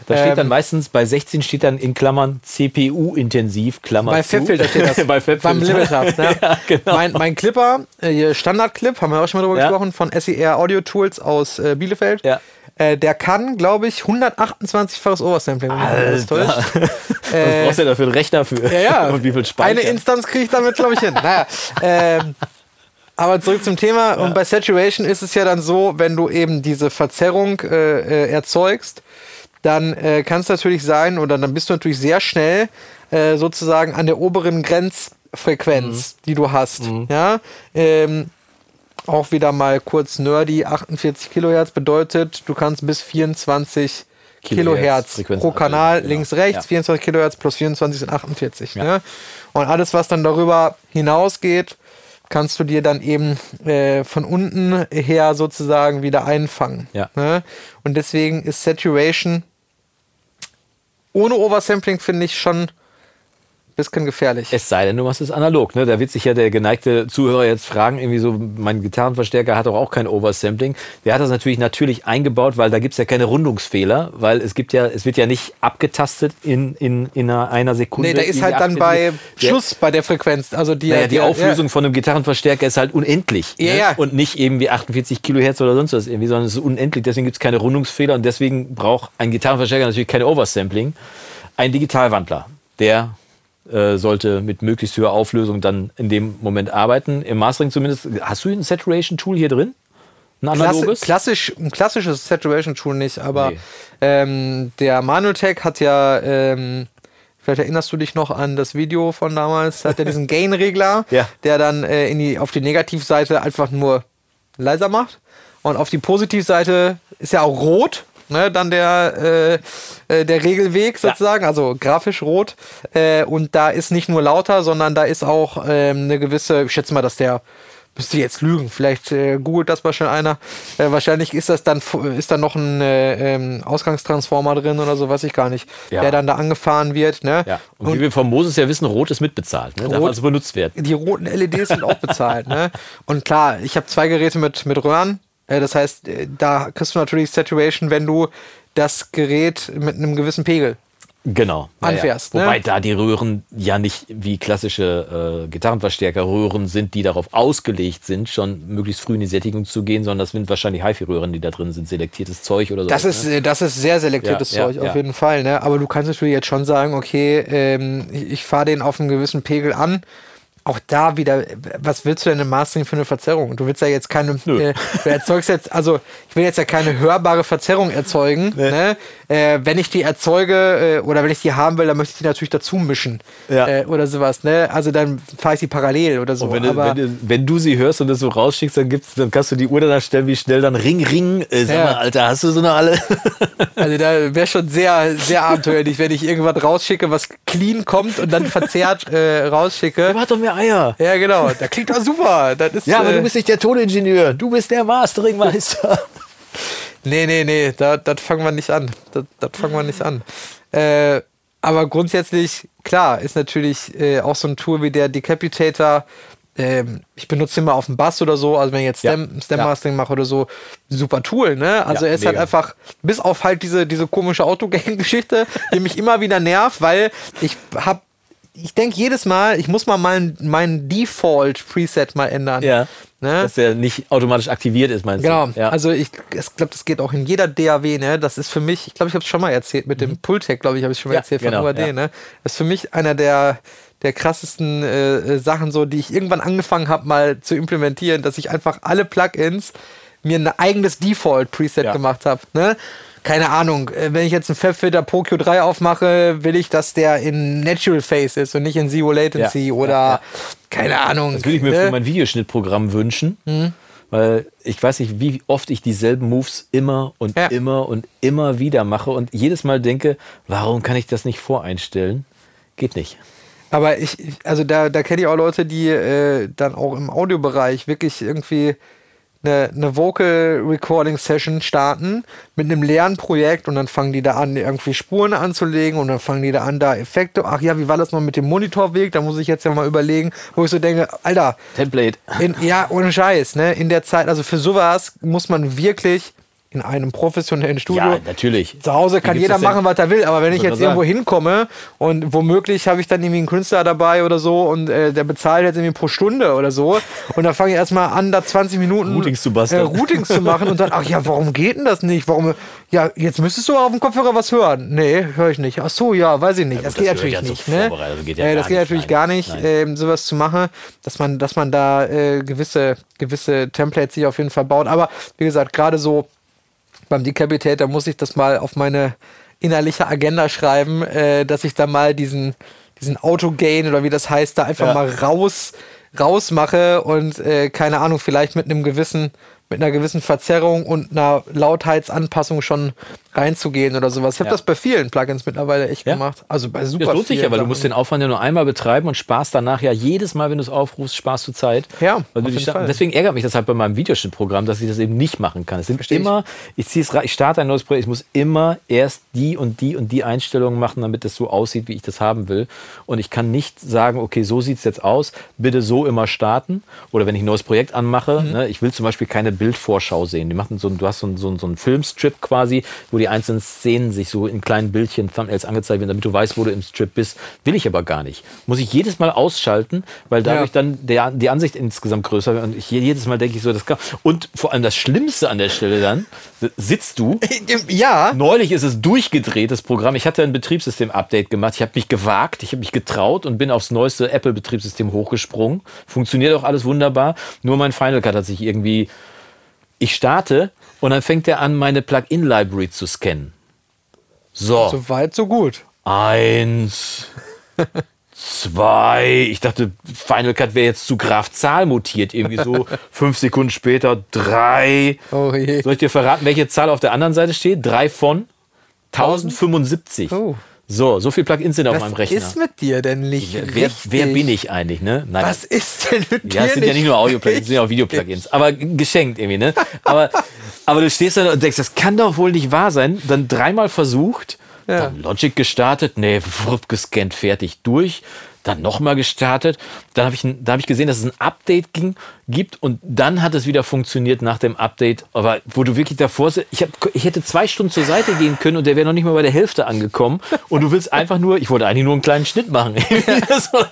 [SPEAKER 1] Da steht dann
[SPEAKER 3] ähm,
[SPEAKER 1] meistens, bei 16 steht dann in Klammern CPU-intensiv, Klammer
[SPEAKER 3] Bei. Fabfilter steht das.
[SPEAKER 1] bei Fabfilter.
[SPEAKER 3] Beim Limit Hub. Ne?
[SPEAKER 1] Ja, genau.
[SPEAKER 3] mein, mein Clipper, äh, Standard-Clip, haben wir auch schon mal drüber
[SPEAKER 1] Ja.
[SPEAKER 3] gesprochen, von SER Audio Tools aus äh, Bielefeld.
[SPEAKER 1] Ja.
[SPEAKER 3] Äh, der kann, glaube ich, 128-faches Oversampling.
[SPEAKER 1] Alter. Was brauchst du denn da für einen Rechner für?
[SPEAKER 3] Ja, ja.
[SPEAKER 1] Und wie viel Speicher?
[SPEAKER 3] Eine Instanz kriege ich damit, glaube ich, hin. Naja. Ähm, aber zurück zum Thema. Und bei Saturation ist es ja dann so, wenn du eben diese Verzerrung äh, äh, erzeugst, dann äh, kann es natürlich sein, oder dann bist du natürlich sehr schnell äh, sozusagen an der oberen Grenz, Frequenz, die du hast. Ja, ähm, auch wieder mal kurz nerdy, 48 Kilohertz bedeutet, du kannst bis 24
[SPEAKER 1] Kilohertz
[SPEAKER 3] Kilohertz pro Kanal,
[SPEAKER 1] abbilden, genau.
[SPEAKER 3] links, rechts,
[SPEAKER 1] Ja.
[SPEAKER 3] 24 Kilohertz plus 24 sind 48.
[SPEAKER 1] Ja.
[SPEAKER 3] Ne? Und alles, was dann darüber hinausgeht, kannst du dir dann eben äh, von unten her sozusagen wieder einfangen.
[SPEAKER 1] Ja.
[SPEAKER 3] Ne? Und deswegen ist Saturation ohne Oversampling, finde ich, schon bisschen gefährlich.
[SPEAKER 1] Es sei denn, du machst es analog. Ne? Da wird sich ja der geneigte Zuhörer jetzt fragen, irgendwie so, mein Gitarrenverstärker hat doch auch kein Oversampling. Der hat das natürlich natürlich eingebaut, weil da gibt es ja keine Rundungsfehler, weil es gibt ja, es wird ja nicht abgetastet in, in, in einer, Sekunde.
[SPEAKER 3] Nee, da ist
[SPEAKER 1] die
[SPEAKER 3] halt dann
[SPEAKER 1] 48
[SPEAKER 3] bei Schluss bei der Frequenz. Also die,
[SPEAKER 1] Naja, die
[SPEAKER 3] der-
[SPEAKER 1] Auflösung von einem Gitarrenverstärker ist halt unendlich.
[SPEAKER 3] Ja,
[SPEAKER 1] ne?
[SPEAKER 3] ja.
[SPEAKER 1] Und nicht eben wie 48 Kilohertz oder sonst was irgendwie, sondern es ist unendlich. Deswegen gibt es keine Rundungsfehler und deswegen braucht ein Gitarrenverstärker natürlich keine Oversampling. Ein Digitalwandler, der äh, sollte mit möglichst hoher Auflösung dann in dem Moment arbeiten. Im Mastering zumindest. Hast du ein Saturation-Tool hier drin? Ein analoges?
[SPEAKER 3] klassisch, ein klassisches Saturation Tool nicht, aber
[SPEAKER 1] Nee.
[SPEAKER 3] ähm, der Manutech hat ja, ähm, vielleicht erinnerst du dich noch an das Video von damals, hat er diesen Gain-Regler,
[SPEAKER 1] Ja.
[SPEAKER 3] der dann äh, in die, auf die Negativseite einfach nur leiser macht. Und auf die Positivseite ist ja auch rot. Ne, dann der, äh, äh, der Regelweg
[SPEAKER 1] Ja.
[SPEAKER 3] sozusagen, also grafisch rot. Äh, und da ist nicht nur lauter, sondern da ist auch ähm, eine gewisse, ich schätze mal, dass der Müsste jetzt lügen, vielleicht äh, googelt das mal schon einer. Äh, wahrscheinlich ist das dann ist da noch ein äh, ähm, Ausgangstransformer drin oder so, weiß ich gar nicht,
[SPEAKER 1] Ja.
[SPEAKER 3] der dann da angefahren wird. Ne?
[SPEAKER 1] Ja. Und, wie wir von Moses ja wissen, Rot ist mitbezahlt. Ne? Darf
[SPEAKER 3] Rot-
[SPEAKER 1] also benutzt werden.
[SPEAKER 3] die roten LEDs sind auch bezahlt. ne? Und klar, ich habe zwei Geräte mit, mit Röhren. Äh, das heißt, äh, da kriegst du natürlich Saturation, wenn du das Gerät mit einem gewissen Pegel.
[SPEAKER 1] Genau. Ja, ja.
[SPEAKER 3] Anfährst, ne?
[SPEAKER 1] Wobei da die Röhren ja nicht wie klassische äh, Gitarrenverstärker-Röhren sind, die darauf ausgelegt sind, schon möglichst früh in die Sättigung zu gehen, sondern das sind wahrscheinlich HiFi-Röhren, die da drin sind, selektiertes Zeug oder so.
[SPEAKER 3] Das ist, äh, das ist sehr selektiertes
[SPEAKER 1] Ja, ja,
[SPEAKER 3] Zeug, auf
[SPEAKER 1] ja.
[SPEAKER 3] jeden Fall. Ne? Aber du kannst natürlich jetzt schon sagen, okay, ähm, ich, ich fahre den auf einen gewissen Pegel an. Auch da wieder, was willst du denn im Mastering für eine Verzerrung? Du willst ja jetzt keine, äh, du erzeugst jetzt, also ich will jetzt ja keine hörbare Verzerrung erzeugen. Ne? Äh, wenn ich die erzeuge äh, oder wenn ich die haben will, dann möchte ich die natürlich dazu mischen
[SPEAKER 1] Ja.
[SPEAKER 3] äh, oder sowas. Ne? Also dann fahre ich die parallel oder so.
[SPEAKER 1] Und wenn, du,
[SPEAKER 3] Aber
[SPEAKER 1] wenn, du, wenn du sie hörst und das so rausschickst, dann, gibt's, dann kannst du die Uhr danach stellen, wie schnell dann Ring, Ring. Äh, sag
[SPEAKER 3] Ja.
[SPEAKER 1] mal, Alter, hast du so eine alle?
[SPEAKER 3] Also da wäre schon sehr, sehr abenteuerlich, wenn ich irgendwas rausschicke, was clean kommt und dann verzerrt äh, rausschicke.
[SPEAKER 1] Der hat doch mehr Eier.
[SPEAKER 3] Ja, genau. Da klingt doch super. Das ist,
[SPEAKER 1] Ja, aber
[SPEAKER 3] äh,
[SPEAKER 1] du bist nicht der Toningenieur. Du bist der Masteringmeister.
[SPEAKER 3] Nee, nee, nee, da, das fangen wir nicht an. Das, das fangen wir nicht an. Äh, aber grundsätzlich, klar, ist natürlich äh, auch so ein Tool wie der Decapitator. Ähm, ich benutze den mal auf dem Bass oder so, also wenn ich jetzt
[SPEAKER 1] Ja.
[SPEAKER 3] Stem, Stem Mastering mache oder so, super Tool, ne? Also
[SPEAKER 1] Ja,
[SPEAKER 3] er ist halt
[SPEAKER 1] mega.
[SPEAKER 3] einfach, bis auf halt diese, diese komische Autogang-Geschichte, die mich immer wieder nervt, weil ich hab, ich denke jedes Mal, ich muss mal mein, mein Default-Preset mal ändern.
[SPEAKER 1] Ja.
[SPEAKER 3] Ne?
[SPEAKER 1] Dass der nicht automatisch aktiviert ist, meinst
[SPEAKER 3] Genau,
[SPEAKER 1] du? Ja.
[SPEAKER 3] also ich, ich glaube, das geht auch in jeder DAW, ne? Das ist für mich, ich glaube, ich habe es schon mal erzählt, mit dem Pultec, glaube ich, habe ich schon mal
[SPEAKER 1] Mhm. Ja,
[SPEAKER 3] erzählt von
[SPEAKER 1] genau,
[SPEAKER 3] UAD,
[SPEAKER 1] ja.
[SPEAKER 3] ne? Das ist für mich einer der, der krassesten äh, Sachen, so, die ich irgendwann angefangen habe, mal zu implementieren, dass ich einfach alle Plugins mir ein eigenes Default-Preset gemacht habe, ne? Keine Ahnung, äh, wenn ich jetzt einen Fabfilter Pro Q3 aufmache, will ich, dass der in Natural Phase ist und nicht in Zero Latency
[SPEAKER 1] Ja,
[SPEAKER 3] oder
[SPEAKER 1] ja, ja.
[SPEAKER 3] keine Ahnung.
[SPEAKER 1] Das würde ich mir
[SPEAKER 3] ne?
[SPEAKER 1] für mein Videoschnittprogramm wünschen.
[SPEAKER 3] Mhm.
[SPEAKER 1] Weil ich weiß nicht, wie oft ich dieselben Moves immer und immer und immer wieder mache und jedes Mal denke, warum kann ich das nicht voreinstellen? Geht nicht.
[SPEAKER 3] Aber ich, ich- also da, da kenne ich auch Leute, die äh, dann auch im Audiobereich wirklich irgendwie eine, eine Vocal Recording Session starten mit einem leeren Projekt und dann fangen die da an, irgendwie Spuren anzulegen und dann fangen die da an, da Effekte. Ach ja, wie war das mal mit dem Monitorweg? Da muss ich jetzt ja mal überlegen, wo ich so denke, Alter,
[SPEAKER 1] Template.
[SPEAKER 3] in, ja, ohne Scheiß, ne? In der Zeit, also für sowas muss man wirklich in einem professionellen Studio.
[SPEAKER 1] Ja, natürlich.
[SPEAKER 3] Zu Hause kann jeder machen, was er will, aber wenn ich jetzt irgendwo
[SPEAKER 1] sagen.
[SPEAKER 3] hinkomme und womöglich habe ich dann irgendwie einen Künstler dabei oder so und äh, der bezahlt jetzt irgendwie pro Stunde oder so und dann fange ich erstmal an, da 20 Minuten
[SPEAKER 1] Routings zu.
[SPEAKER 3] Äh, Routings zu machen und dann, ach ja, warum geht denn das nicht? Warum, ja, jetzt müsstest du auf dem Kopfhörer was hören. Nee, höre ich nicht. Ach so, ja, weiß ich nicht.
[SPEAKER 1] Ja,
[SPEAKER 3] das
[SPEAKER 1] gut,
[SPEAKER 3] geht
[SPEAKER 1] das gehört
[SPEAKER 3] natürlich
[SPEAKER 1] ja
[SPEAKER 3] nicht. Ne?
[SPEAKER 1] Geht ja
[SPEAKER 3] äh, das geht natürlich gar nicht, ähm, sowas zu machen, dass man, dass man da äh, gewisse, gewisse Templates sich auf jeden Fall baut. Aber wie gesagt, gerade so beim Decapitator muss ich das mal auf meine innerliche Agenda schreiben, äh, dass ich da mal diesen, diesen Autogain oder wie das heißt, da einfach
[SPEAKER 1] Ja.
[SPEAKER 3] mal raus, rausmache und äh, keine Ahnung, vielleicht mit einem gewissen, mit einer gewissen Verzerrung und einer Lautheitsanpassung schon reinzugehen oder sowas. Ich habe
[SPEAKER 1] Ja.
[SPEAKER 3] das bei vielen Plugins mittlerweile echt
[SPEAKER 1] Ja.
[SPEAKER 3] gemacht. Also bei super
[SPEAKER 1] Das lohnt sich ja, weil du musst den
[SPEAKER 3] Sachen.
[SPEAKER 1] Aufwand ja nur einmal betreiben und sparst danach ja jedes Mal, wenn du es aufrufst, sparst du Zeit.
[SPEAKER 3] Ja,
[SPEAKER 1] weil
[SPEAKER 3] auf
[SPEAKER 1] du. Deswegen ärgert mich das halt bei meinem Videoschnittprogramm, dass ich das eben nicht machen kann. Es sind
[SPEAKER 3] Versteh ich.
[SPEAKER 1] immer, ich rein, ich starte ein neues Projekt, ich muss immer erst die und die und die Einstellungen machen, damit es so aussieht, wie ich das haben will. Und ich kann nicht sagen, okay, so sieht es jetzt aus, bitte so immer starten. Oder wenn ich ein neues Projekt anmache,
[SPEAKER 3] Mhm.
[SPEAKER 1] ne, ich will zum Beispiel keine Bildvorschau sehen. Die machen so, du hast so, ein- so, so einen Filmstrip quasi, wo die einzelnen Szenen sich so in kleinen Bildchen, Thumbnails angezeigt werden, damit du weißt, wo du im Strip bist. Will ich aber gar nicht. Muss ich jedes Mal ausschalten, weil dadurch
[SPEAKER 3] Ja.
[SPEAKER 1] dann der, die Ansicht insgesamt größer wird. Und ich jedes Mal denke ich so, das kann. Und vor allem das Schlimmste an der Stelle dann, sitzt du.
[SPEAKER 3] Ja,
[SPEAKER 1] Neulich ist es durchgedreht, das Programm. Ich hatte ein Betriebssystem-Update gemacht. Ich habe mich gewagt, ich habe mich getraut und bin aufs neueste Apple-Betriebssystem hochgesprungen. Funktioniert auch alles wunderbar. Nur mein Final Cut hat sich irgendwie. Ich starte und dann fängt er an, meine Plugin-Library zu scannen. So.
[SPEAKER 3] so weit, so gut.
[SPEAKER 1] Eins, zwei. Ich dachte, Final Cut wäre jetzt zu Graf Zahl mutiert. Irgendwie so fünf Sekunden später. Drei.
[SPEAKER 3] Oh je.
[SPEAKER 1] Soll ich dir verraten, welche Zahl auf der anderen Seite steht? Drei von 1075.
[SPEAKER 3] Oh.
[SPEAKER 1] So, so viel Plugins sind auf meinem
[SPEAKER 3] Was
[SPEAKER 1] Rechner.
[SPEAKER 3] ist mit dir denn nicht
[SPEAKER 1] wer,
[SPEAKER 3] richtig?
[SPEAKER 1] wer bin ich eigentlich, ne? Nein.
[SPEAKER 3] Was ist denn mit dir
[SPEAKER 1] Ja, es sind ja nicht nur Audio-Plugins, es sind ja auch Video-Plugins. Aber geschenkt irgendwie, ne? Aber, aber du stehst da und denkst, das kann doch wohl nicht wahr sein. Dann dreimal versucht,
[SPEAKER 3] Ja.
[SPEAKER 1] dann Logic gestartet, nee, wupp, gescannt, fertig, durch. Dann nochmal gestartet. Dann habe ich, da hab ich gesehen, dass es ein Update ging, gibt und dann hat es wieder funktioniert nach dem Update. Aber wo du wirklich davor sitzt, ich, hab, ich hätte zwei Stunden zur Seite gehen können und der wäre noch nicht mal bei der Hälfte angekommen. Und du willst einfach nur, ich wollte eigentlich nur einen kleinen Schnitt machen.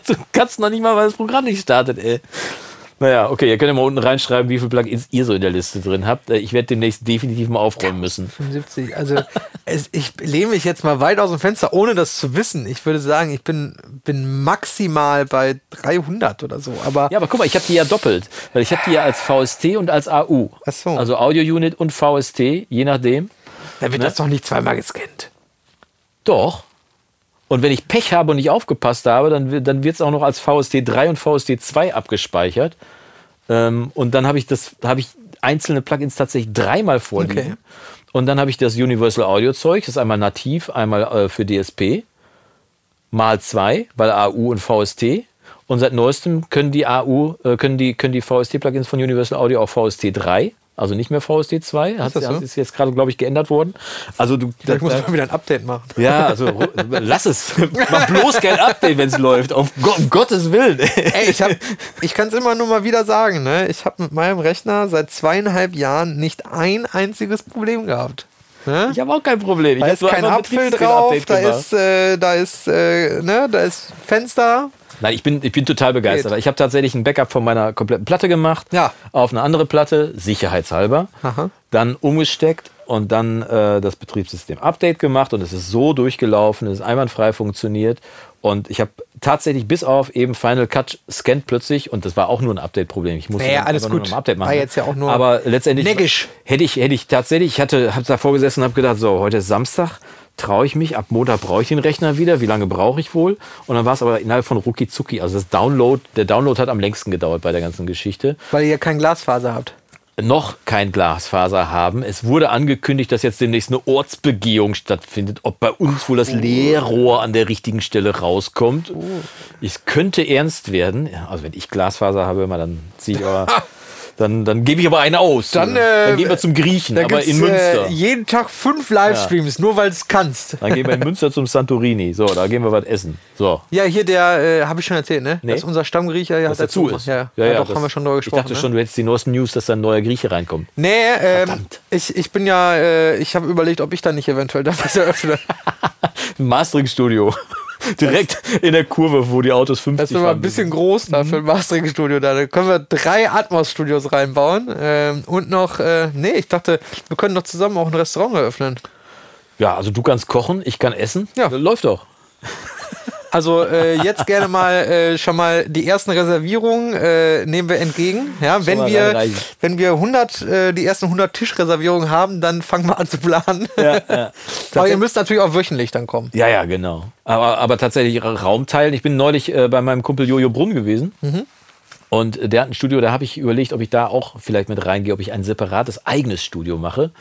[SPEAKER 1] Du kannst noch nicht mal, weil das Programm nicht startet, ey. Naja, okay, ihr könnt ja mal unten reinschreiben, wie viele Plugins ihr so in der Liste drin habt. Äh, Ich werde demnächst definitiv mal aufräumen müssen.
[SPEAKER 3] 75. Also es, ich lehne mich jetzt mal weit aus dem Fenster, ohne das zu wissen. Ich würde sagen, ich bin, bin maximal bei 300 oder so. Aber
[SPEAKER 1] Ja, aber guck mal, ich habe die ja doppelt. Weil ich habe die ja als VST und als AU.
[SPEAKER 3] Ach so.
[SPEAKER 1] Also Audio Unit und VST, je nachdem.
[SPEAKER 3] da wird
[SPEAKER 1] ne?
[SPEAKER 3] das doch nicht zweimal gescannt.
[SPEAKER 1] Doch. Und wenn ich Pech habe und nicht aufgepasst habe, dann, wird- dann wird es auch noch als VST 3 und VST 2 abgespeichert. Ähm, und dann habe ich das, habe ich einzelne Plugins tatsächlich dreimal vorliegen.
[SPEAKER 3] Okay.
[SPEAKER 1] Und dann habe ich das Universal Audio Zeug, das ist einmal nativ, einmal äh, für DSP, mal zwei, weil AU und VST. Und seit neuestem können die AU, äh, können die, können die VST-Plugins von Universal Audio auch VST 3, also nicht mehr VST 2. Hat,
[SPEAKER 3] das so?
[SPEAKER 1] ist jetzt gerade, glaube ich, geändert worden. Also du,
[SPEAKER 3] Ich muss
[SPEAKER 1] da-
[SPEAKER 3] mal wieder ein Update machen.
[SPEAKER 1] ja, also lass es. Mach bloß kein Update, wenn es läuft. Auf Go um Gottes Willen.
[SPEAKER 3] Ey, ich, hab- ich kann es immer nur mal wieder sagen, ne? Ich habe mit meinem Rechner seit zweieinhalb Jahren nicht ein einziges Problem gehabt. Ne?
[SPEAKER 1] Ich habe auch kein Problem. Ich
[SPEAKER 3] Da ist kein Apfel drauf, da ist, äh, da ist, äh, ne, da ist Fenster.
[SPEAKER 1] Nein, ich bin, ich bin total begeistert.
[SPEAKER 3] Geht.
[SPEAKER 1] Ich habe tatsächlich ein Backup von meiner kompletten Platte gemacht.
[SPEAKER 3] Ja.
[SPEAKER 1] Auf eine andere Platte, sicherheitshalber.
[SPEAKER 3] Aha.
[SPEAKER 1] Dann umgesteckt und dann äh, das Betriebssystem-Update gemacht. Und es ist so durchgelaufen, es ist einwandfrei funktioniert. Und ich habe tatsächlich bis auf eben Final Cut scannt plötzlich und das war auch nur ein Update-Problem. Ich musste
[SPEAKER 3] Naja, alles
[SPEAKER 1] nur
[SPEAKER 3] gut.
[SPEAKER 1] noch ein Update machen.
[SPEAKER 3] War jetzt ja auch nur
[SPEAKER 1] Aber letztendlich
[SPEAKER 3] neckisch.
[SPEAKER 1] hätte ich, hätte ich tatsächlich, ich hatte, habe davor gesessen und habe gedacht, so, heute ist Samstag, traue ich mich, ab Montag brauche ich den Rechner wieder, wie lange brauche ich wohl? Und dann war es aber innerhalb von rucki zucki. Also das Download, der Download hat am längsten gedauert bei der ganzen Geschichte.
[SPEAKER 3] Weil ihr kein Glasfaser habt.
[SPEAKER 1] Noch kein Glasfaser haben. Es wurde angekündigt, dass jetzt demnächst eine Ortsbegehung stattfindet, ob bei uns wohl das Leerrohr an der richtigen Stelle rauskommt. Es könnte ernst werden. Also wenn ich Glasfaser habe, dann ziehe ich aber. Dann, dann gebe ich aber eine aus.
[SPEAKER 3] Dann, äh,
[SPEAKER 1] dann gehen wir zum Griechen,
[SPEAKER 3] Da
[SPEAKER 1] aber in Münster.
[SPEAKER 3] Äh, jeden Tag fünf Livestreams, nur weil es kannst.
[SPEAKER 1] Dann gehen wir in Münster zum Santorini. So, da gehen wir was essen. So.
[SPEAKER 3] Ja, hier der, äh, habe ich schon erzählt, ne?
[SPEAKER 1] Nee.
[SPEAKER 3] Das ist unser Stammgriecher. Ja,
[SPEAKER 1] Was
[SPEAKER 3] hat
[SPEAKER 1] dazu ist.
[SPEAKER 3] Ja, ja, doch,
[SPEAKER 1] das-
[SPEAKER 3] haben wir schon darüber gesprochen.
[SPEAKER 1] Ich dachte
[SPEAKER 3] ne?
[SPEAKER 1] schon, du hättest die neuesten News, dass da ein neuer Grieche reinkommt.
[SPEAKER 3] Nee, ähm, ich, ich bin ja, äh, ich habe überlegt, ob ich da nicht eventuell das eröffne.
[SPEAKER 1] Ein Mastering-Studio. Direkt in der Kurve, wo die Autos 50
[SPEAKER 3] Das ist aber ein bisschen groß da für ein Mastering-Studio. Da Da können wir drei Atmos-Studios reinbauen. Ähm, und noch, äh, nee, ich dachte, wir können doch zusammen auch ein Restaurant eröffnen.
[SPEAKER 1] Ja, also du kannst kochen, ich kann essen.
[SPEAKER 3] Ja.
[SPEAKER 1] Läuft doch.
[SPEAKER 3] Also äh, jetzt gerne mal äh, schon mal die ersten Reservierungen äh, nehmen wir entgegen. Ja, wenn wir wenn wir 100 äh, die ersten 100 Tischreservierungen haben, dann fangen wir an zu planen.
[SPEAKER 1] Ja, ja.
[SPEAKER 3] Aber ihr müsst natürlich auch wöchentlich dann kommen.
[SPEAKER 1] Ja, ja, genau. Aber, aber tatsächlich Raum teilen. Ich bin neulich äh, bei meinem Kumpel Jojo Brunn gewesen. Und äh, der hat ein Studio, da habe ich überlegt, ob ich da auch vielleicht mit reingehe, ob ich ein separates eigenes Studio mache.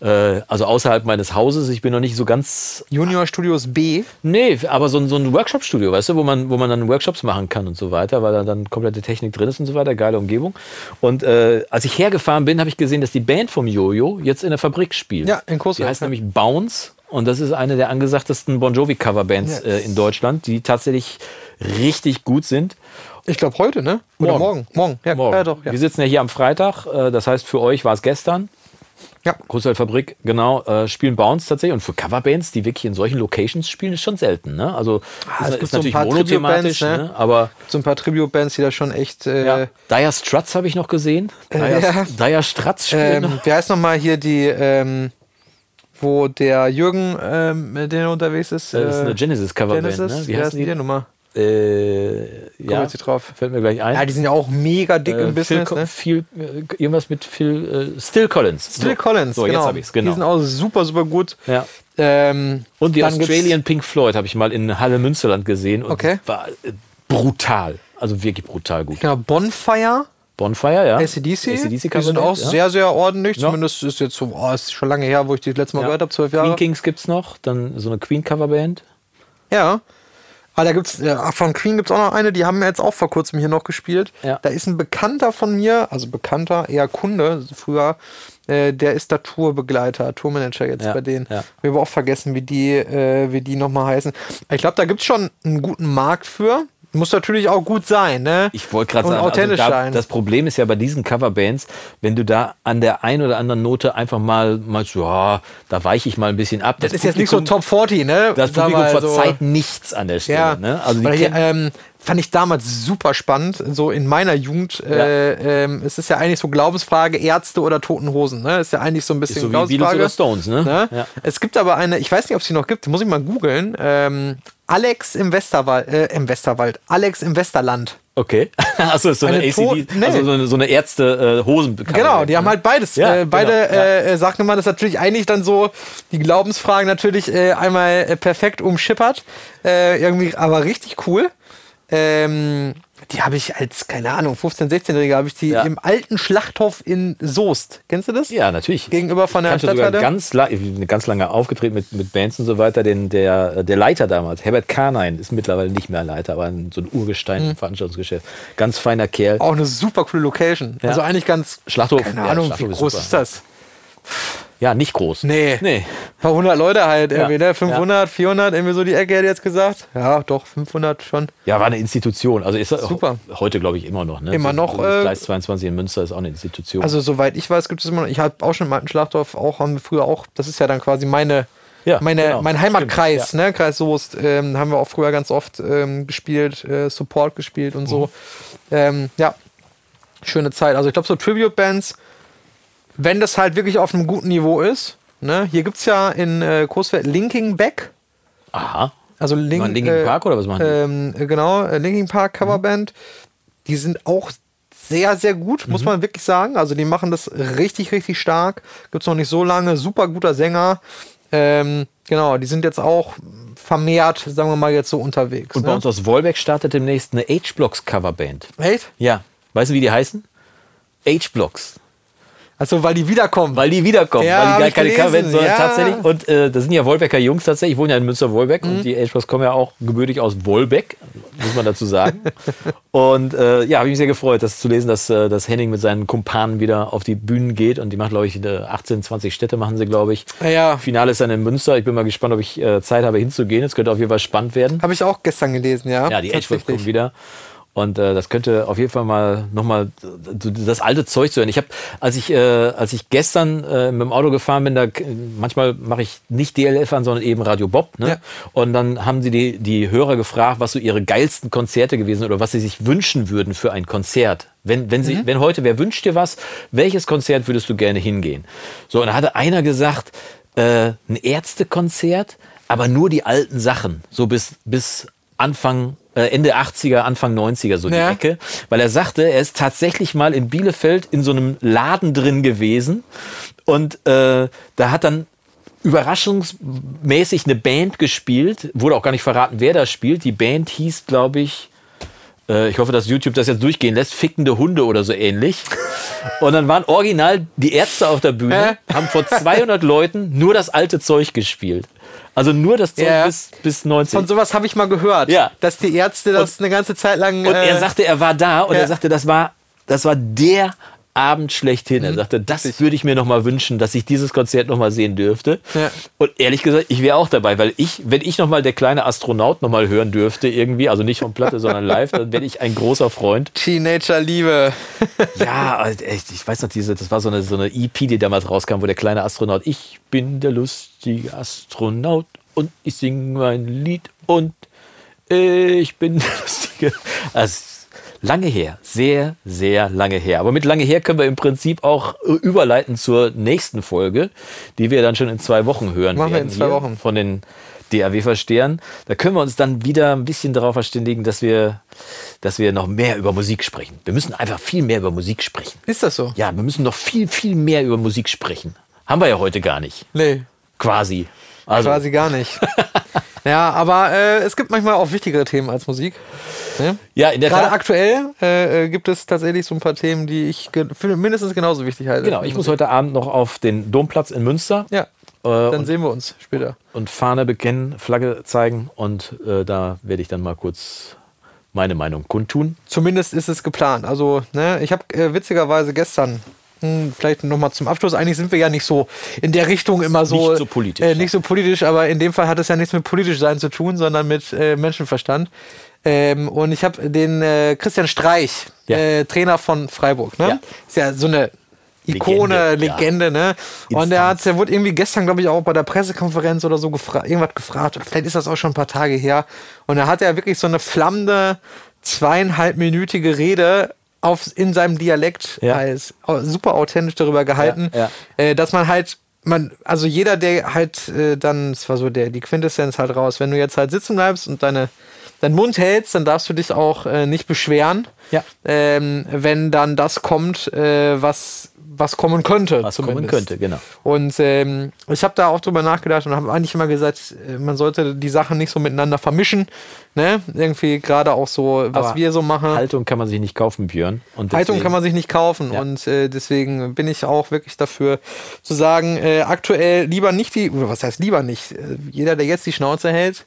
[SPEAKER 1] Äh, also außerhalb meines Hauses. Ich bin noch nicht so ganz.
[SPEAKER 3] Junior Studios B.
[SPEAKER 1] Nee, aber so, ein- so ein Workshop-Studio, weißt du, wo man, wo man dann Workshops machen kann und so weiter, weil da dann komplette Technik drin ist und so weiter. Geile Umgebung. Und äh, als ich hergefahren bin, habe ich gesehen, dass die Band vom Jojo jetzt in der Fabrik spielt.
[SPEAKER 3] Ja, in Coesfeld,
[SPEAKER 1] Die heißt
[SPEAKER 3] ja.
[SPEAKER 1] nämlich Bounce. Und das ist eine der angesagtesten Bon Jovi-Coverbands
[SPEAKER 3] Yes.
[SPEAKER 1] äh, in Deutschland, die tatsächlich richtig gut sind.
[SPEAKER 3] Ich glaube heute, ne? Oder morgen.
[SPEAKER 1] Morgen.
[SPEAKER 3] Morgen. Ja,
[SPEAKER 1] Morgen.
[SPEAKER 3] ja doch. Ja.
[SPEAKER 1] Wir sitzen ja hier am Freitag. Äh, das heißt, für euch war es gestern.
[SPEAKER 3] Ja.
[SPEAKER 1] Großwaldfabrik, genau, äh, spielen Bounce tatsächlich. Und für Coverbands, die wirklich in solchen Locations spielen, ist schon selten. Ne? Also
[SPEAKER 3] Ah, es
[SPEAKER 1] ist, ist
[SPEAKER 3] so
[SPEAKER 1] natürlich monothematisch,
[SPEAKER 3] Tribute-Bands,
[SPEAKER 1] ne? aber
[SPEAKER 3] So ein paar Tribute-Bands, die da schon echt. Äh,
[SPEAKER 1] ja. Dire Struts habe ich noch gesehen. Dire,
[SPEAKER 3] ja.
[SPEAKER 1] Dire Struts spielen
[SPEAKER 3] ähm, wie heißt nochmal hier die, ähm, wo der Jürgen ähm, mit denen unterwegs ist?
[SPEAKER 1] Das ist eine
[SPEAKER 3] äh,
[SPEAKER 1] Genesis-Coverband.
[SPEAKER 3] Genesis?
[SPEAKER 1] Ne?
[SPEAKER 3] Wie heißt die
[SPEAKER 1] die?
[SPEAKER 3] Nummer?
[SPEAKER 1] Äh, ja,
[SPEAKER 3] jetzt drauf.
[SPEAKER 1] Fällt mir gleich ein.
[SPEAKER 3] Ja, die sind ja auch mega dick
[SPEAKER 1] Äh,
[SPEAKER 3] im Business.
[SPEAKER 1] Phil,
[SPEAKER 3] ne?
[SPEAKER 1] viel, äh, irgendwas mit Phil, äh, Still Collins.
[SPEAKER 3] Still
[SPEAKER 1] so.
[SPEAKER 3] Collins,
[SPEAKER 1] So,
[SPEAKER 3] genau.
[SPEAKER 1] jetzt habe ich es, genau.
[SPEAKER 3] Die sind auch super, super gut.
[SPEAKER 1] ja.
[SPEAKER 3] Ähm,
[SPEAKER 1] Und die Australian Pink Floyd habe ich mal in Halle Münsterland gesehen und
[SPEAKER 3] Okay.
[SPEAKER 1] war äh, brutal. Also wirklich brutal gut.
[SPEAKER 3] Genau, Bonfire,
[SPEAKER 1] Bonfire, ja.
[SPEAKER 3] ACDC,
[SPEAKER 1] ACDC
[SPEAKER 3] die sind auch
[SPEAKER 1] ja.
[SPEAKER 3] sehr, sehr ordentlich.
[SPEAKER 1] Ja.
[SPEAKER 3] Zumindest ist jetzt so, oh, ist schon lange her, wo ich die das letzte Mal
[SPEAKER 1] Ja.
[SPEAKER 3] gehört habe, zwölf
[SPEAKER 1] Queen
[SPEAKER 3] Jahre.
[SPEAKER 1] Kings gibt's noch, dann so eine Queen Coverband.
[SPEAKER 3] Ja. Aber da gibt's, äh, von Queen gibt es auch noch eine, die haben jetzt auch vor kurzem hier noch gespielt.
[SPEAKER 1] Ja.
[SPEAKER 3] Da ist ein Bekannter von mir, also Bekannter, eher Kunde früher, äh, der ist da Tourbegleiter, Tourmanager jetzt
[SPEAKER 1] Ja,
[SPEAKER 3] bei denen.
[SPEAKER 1] ja.
[SPEAKER 3] Wir haben auch vergessen, wie die, äh, wie die nochmal heißen. Ich glaube, da gibt es schon einen guten Markt für. Muss natürlich auch gut sein, ne?
[SPEAKER 1] Ich wollte gerade sagen,
[SPEAKER 3] authentisch
[SPEAKER 1] also da,
[SPEAKER 3] sein.
[SPEAKER 1] das Problem ist ja bei diesen Coverbands, wenn du da an der einen oder anderen Note einfach mal, so, ja, da weiche ich mal ein bisschen ab.
[SPEAKER 3] das ist jetzt nicht so Top 40, ne?
[SPEAKER 1] Das Publikum
[SPEAKER 3] mal so.
[SPEAKER 1] verzeiht nichts an der Stelle.
[SPEAKER 3] Ja,
[SPEAKER 1] Ne? Also die kennen-
[SPEAKER 3] ähm, fand ich damals super spannend, so in meiner Jugend. Äh, ähm, es ist ja eigentlich so Glaubensfrage, Ärzte oder Toten Hosen. Ne? Ist ja eigentlich so ein bisschen
[SPEAKER 1] so wie Beatles
[SPEAKER 3] Glaubensfrage.
[SPEAKER 1] oder Stones, ne?
[SPEAKER 3] Ne?
[SPEAKER 1] Ja.
[SPEAKER 3] Es gibt aber eine, ich weiß nicht, ob es die noch gibt, muss ich mal googeln. Ähm, Alex im Westerwald, äh, im Westerwald, Alex im Westerland.
[SPEAKER 1] Okay. Achso, ist so eine,
[SPEAKER 3] Eine
[SPEAKER 1] ACD,
[SPEAKER 3] To- nee.
[SPEAKER 1] also so eine, so eine Ärzte-Hosen.
[SPEAKER 3] Genau, die haben halt beides.
[SPEAKER 1] Ja,
[SPEAKER 3] äh, beide
[SPEAKER 1] genau, ja.
[SPEAKER 3] äh, äh, Sachen gemacht. Das ist natürlich eigentlich dann so die Glaubensfragen natürlich äh, einmal äh, perfekt umschippert. Äh, irgendwie, aber richtig cool. Ähm, die habe ich als, keine Ahnung, 15-, 16-Jähriger habe ich die
[SPEAKER 1] Ja.
[SPEAKER 3] im alten Schlachthof in Soest. Kennst du das?
[SPEAKER 1] Ja, natürlich.
[SPEAKER 3] Gegenüber von der Stadthalle.
[SPEAKER 1] ganz, ganz lange aufgetreten mit, mit Bands und so weiter. Den, der, der Leiter damals, Herbert Karnein, ist mittlerweile nicht mehr Leiter, aber so ein Urgestein
[SPEAKER 3] Mhm.
[SPEAKER 1] im Veranstaltungsgeschäft. Ganz feiner Kerl.
[SPEAKER 3] Auch eine super coole Location.
[SPEAKER 1] Ja.
[SPEAKER 3] Also eigentlich ganz,
[SPEAKER 1] Schlachthof.
[SPEAKER 3] keine
[SPEAKER 1] ja,
[SPEAKER 3] Ahnung, wie
[SPEAKER 1] Schlachthof
[SPEAKER 3] groß
[SPEAKER 1] super.
[SPEAKER 3] ist das?
[SPEAKER 1] Ja, nicht groß.
[SPEAKER 3] Nee.
[SPEAKER 1] Nee.
[SPEAKER 3] Ein paar hundert Leute halt, irgendwie,
[SPEAKER 1] Ja.
[SPEAKER 3] ne? 500, 400, irgendwie so die Ecke hätte jetzt gesagt. Ja, doch, 500 schon.
[SPEAKER 1] Ja, war eine Institution. Also ist
[SPEAKER 3] Super.
[SPEAKER 1] heute, glaube ich, immer noch. Ne?
[SPEAKER 3] Immer
[SPEAKER 1] So-
[SPEAKER 3] noch,
[SPEAKER 1] das
[SPEAKER 3] äh,
[SPEAKER 1] Gleis 22 in Münster ist auch eine Institution.
[SPEAKER 3] Also soweit ich weiß, gibt es immer noch. Ich habe auch schon im alten Schlachtdorf auch, haben wir früher auch, das ist ja dann quasi meine,
[SPEAKER 1] Ja,
[SPEAKER 3] meine,
[SPEAKER 1] genau.
[SPEAKER 3] mein Heimatkreis,
[SPEAKER 1] Stimmt,
[SPEAKER 3] ne? Kreis Soest, ähm, haben wir auch früher ganz oft ähm, gespielt, äh, Support gespielt und so. Ähm, ja, schöne Zeit. Also ich glaube, so Tribute-Bands, wenn das halt wirklich auf einem guten Niveau ist, ne? Hier gibt es ja in äh, Coesfeld Linking Back.
[SPEAKER 1] Aha.
[SPEAKER 3] Also Link,
[SPEAKER 1] Machen Linkin
[SPEAKER 3] äh,
[SPEAKER 1] Park oder was machen die?
[SPEAKER 3] ähm, äh, genau, äh, Linkin Park Coverband. Die sind auch sehr, sehr gut,
[SPEAKER 1] Mhm.
[SPEAKER 3] muss man wirklich sagen. Also die machen das richtig, richtig stark. Gibt's noch nicht so lange. Super guter Sänger. Ähm, genau, die sind jetzt auch vermehrt, sagen wir mal, jetzt so unterwegs.
[SPEAKER 1] Und bei
[SPEAKER 3] ne?
[SPEAKER 1] uns aus Wolbeck startet demnächst eine H-Blocks Coverband.
[SPEAKER 3] Echt?
[SPEAKER 1] Ja. Weißt du, wie die heißen? H-Blocks.
[SPEAKER 3] Also, weil die wiederkommen.
[SPEAKER 1] Weil die wiederkommen,
[SPEAKER 3] Ja,
[SPEAKER 1] weil die gar keine
[SPEAKER 3] gelesen,
[SPEAKER 1] Coverbands, sondern
[SPEAKER 3] ja.
[SPEAKER 1] tatsächlich. Und äh, das sind ja Wolbecker Jungs tatsächlich. Ich wohne ja in Münster-Wolbeck
[SPEAKER 3] Mhm.
[SPEAKER 1] und die H-Blocks kommen ja auch gebürtig aus Wolbeck, muss man dazu sagen. und äh, ja, habe ich mich sehr gefreut, das zu lesen, dass, äh, dass Henning mit seinen Kumpanen wieder auf die Bühnen geht. Und die machen, glaube ich, äh, 18, 20 Städte machen sie, glaube ich.
[SPEAKER 3] Ja, ja.
[SPEAKER 1] Finale ist dann in Münster. Ich bin mal gespannt, ob ich äh, Zeit habe, hinzugehen. Es könnte auf jeden Fall spannend werden.
[SPEAKER 3] Habe ich auch gestern gelesen, ja.
[SPEAKER 1] Ja, die
[SPEAKER 3] Tatsächlich.
[SPEAKER 1] kommen wieder. Und äh, das könnte auf jeden Fall mal nochmal das alte Zeug zu hören. Ich habe, als ich, äh, als ich gestern äh, mit dem Auto gefahren bin, da manchmal mache ich nicht DLF an, sondern eben Radio Bob. Ne?
[SPEAKER 3] Ja.
[SPEAKER 1] Und dann haben sie die, die Hörer gefragt, was so ihre geilsten Konzerte gewesen sind oder was sie sich wünschen würden für ein Konzert. Wenn, wenn, sie, wenn heute, wer wünscht dir was, welches Konzert würdest du gerne hingehen? So, und da hatte einer gesagt, äh, ein Ärztekonzert, aber nur die alten Sachen, so bis, bis Anfang, Ende 80er, Anfang 90er, so
[SPEAKER 3] Ja.
[SPEAKER 1] die Ecke. Weil er sagte, er ist tatsächlich mal in Bielefeld in so einem Laden drin gewesen und äh, da hat dann überraschungsmäßig eine Band gespielt. Wurde auch gar nicht verraten, wer da spielt. Die Band hieß, glaube ich, äh, ich hoffe, dass YouTube das jetzt durchgehen lässt, fickende Hunde oder so ähnlich. Und dann waren original die Ärzte auf der Bühne, haben vor 200 Leuten nur das alte Zeug gespielt. Also nur das Zeug
[SPEAKER 3] Ja.
[SPEAKER 1] bis, bis 90.
[SPEAKER 3] Von sowas habe ich mal gehört,
[SPEAKER 1] Ja.
[SPEAKER 3] dass die Ärzte das eine ganze Zeit lang.
[SPEAKER 1] Und er
[SPEAKER 3] äh,
[SPEAKER 1] sagte, er war da und
[SPEAKER 3] ja.
[SPEAKER 1] er sagte, das war, das war der Abend schlechthin. Er sagte, das würde ich mir noch mal wünschen, dass ich dieses Konzert noch mal sehen dürfte.
[SPEAKER 3] Ja.
[SPEAKER 1] Und ehrlich gesagt, ich wäre auch dabei, weil ich, wenn ich noch mal der kleine Astronaut noch mal hören dürfte irgendwie, also nicht von Platte, sondern live, dann wäre ich ein großer Freund.
[SPEAKER 3] Teenager-Liebe.
[SPEAKER 1] Ja, also echt, ich weiß noch, diese, das war so eine, so eine EP, die damals rauskam, wo der kleine Astronaut, ich bin der lustige Astronaut und ich singe mein Lied und ich bin der lustige. Also, lange her, sehr, sehr lange her. Aber mit lange her können wir im Prinzip auch äh, überleiten zur nächsten Folge, die wir dann schon in zwei Wochen hören
[SPEAKER 3] Machen wir
[SPEAKER 1] werden.
[SPEAKER 3] in zwei Wochen.
[SPEAKER 1] Von den DAW-Verstehern. Da können wir uns dann wieder ein bisschen darauf verständigen, dass wir, dass wir noch mehr über Musik sprechen. Wir müssen einfach viel mehr über Musik sprechen.
[SPEAKER 3] Ist das so?
[SPEAKER 1] Ja, wir müssen noch viel, viel mehr über Musik sprechen. Haben wir ja heute gar nicht.
[SPEAKER 3] Nee,
[SPEAKER 1] Quasi. Also,
[SPEAKER 3] quasi gar nicht. ja, aber äh, es gibt manchmal auch wichtigere Themen als Musik. Ne?
[SPEAKER 1] ja, in der
[SPEAKER 3] Gerade
[SPEAKER 1] Tat.
[SPEAKER 3] aktuell äh, äh, gibt es tatsächlich so ein paar Themen, die ich ge- für mindestens genauso wichtig halte.
[SPEAKER 1] Genau, ich muss heute Abend noch auf den Domplatz in Münster
[SPEAKER 3] Ja,
[SPEAKER 1] äh,
[SPEAKER 3] dann
[SPEAKER 1] und,
[SPEAKER 3] sehen wir uns später.
[SPEAKER 1] und Fahne bekennen, Flagge zeigen und äh, da werde ich dann mal kurz meine Meinung kundtun.
[SPEAKER 3] Zumindest ist es geplant. Also, ne, ich habe äh, witzigerweise gestern, hm, vielleicht nochmal zum Abschluss, eigentlich sind wir ja nicht so in der Richtung immer so.
[SPEAKER 1] Nicht so politisch,
[SPEAKER 3] Äh, nicht so politisch, aber in dem Fall hat es ja nichts mit politisch sein zu tun, sondern mit äh, Menschenverstand. Ähm, und ich habe den äh, Christian Streich,
[SPEAKER 1] Ja.
[SPEAKER 3] äh, Trainer von Freiburg, ne?
[SPEAKER 1] Ja.
[SPEAKER 3] Ist ja so eine Ikone,
[SPEAKER 1] Legende, ja.
[SPEAKER 3] Legende, ne? Und der, hat, der wurde irgendwie gestern, glaube ich, auch bei der Pressekonferenz oder so gefra irgendwas gefragt. Vielleicht ist das auch schon ein paar Tage her. Und da hat er wirklich so eine flammende, zweieinhalbminütige Rede auf, in seinem Dialekt
[SPEAKER 1] Ja.
[SPEAKER 3] als super authentisch darüber gehalten,
[SPEAKER 1] Ja,
[SPEAKER 3] Äh, dass man halt, man, also jeder, der halt äh, dann, das war so der, die Quintessenz halt raus, wenn du jetzt halt sitzen bleibst und deine, deinen Mund hältst, dann darfst du dich auch äh, nicht beschweren,
[SPEAKER 1] Ja.
[SPEAKER 3] ähm, wenn dann das kommt, äh, was, was kommen könnte.
[SPEAKER 1] Was kommen
[SPEAKER 3] zumindest.
[SPEAKER 1] könnte, genau.
[SPEAKER 3] Und ähm, ich habe da auch drüber nachgedacht und habe eigentlich immer gesagt, äh, man sollte die Sachen nicht so miteinander vermischen. Ne? Irgendwie gerade auch so, was
[SPEAKER 1] Aber
[SPEAKER 3] wir so machen.
[SPEAKER 1] Haltung kann man sich nicht kaufen, Björn. Und
[SPEAKER 3] Haltung kann man sich nicht kaufen
[SPEAKER 1] Ja.
[SPEAKER 3] und äh, deswegen bin ich auch wirklich dafür zu sagen, äh, aktuell lieber nicht die, oder was heißt lieber nicht, äh, jeder, der jetzt die Schnauze hält,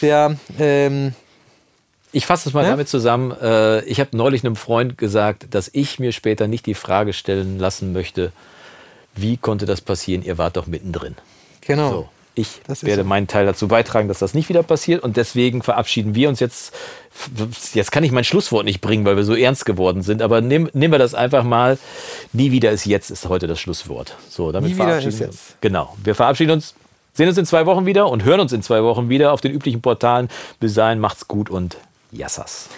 [SPEAKER 3] der, ähm,
[SPEAKER 1] Ich fasse es mal
[SPEAKER 3] Ja?
[SPEAKER 1] damit zusammen. Äh, ich habe neulich einem Freund gesagt, dass ich mir später nicht die Frage stellen lassen möchte, wie konnte das passieren? Ihr wart doch mittendrin.
[SPEAKER 3] genau.
[SPEAKER 1] So, ich werde
[SPEAKER 3] so.
[SPEAKER 1] meinen Teil dazu beitragen, dass das nicht wieder passiert und deswegen verabschieden wir uns jetzt. Jetzt kann ich mein Schlusswort nicht bringen, weil wir so ernst geworden sind, aber nehmen, wir das einfach mal. Nie wieder ist jetzt, ist heute das Schlusswort. So, damit
[SPEAKER 3] Nie wieder
[SPEAKER 1] verabschieden
[SPEAKER 3] ist
[SPEAKER 1] wir
[SPEAKER 3] jetzt.
[SPEAKER 1] uns. Genau. Wir verabschieden uns, sehen uns in zwei Wochen wieder und hören uns in zwei Wochen wieder auf den üblichen Portalen. Bis dahin, macht's gut und Yassas.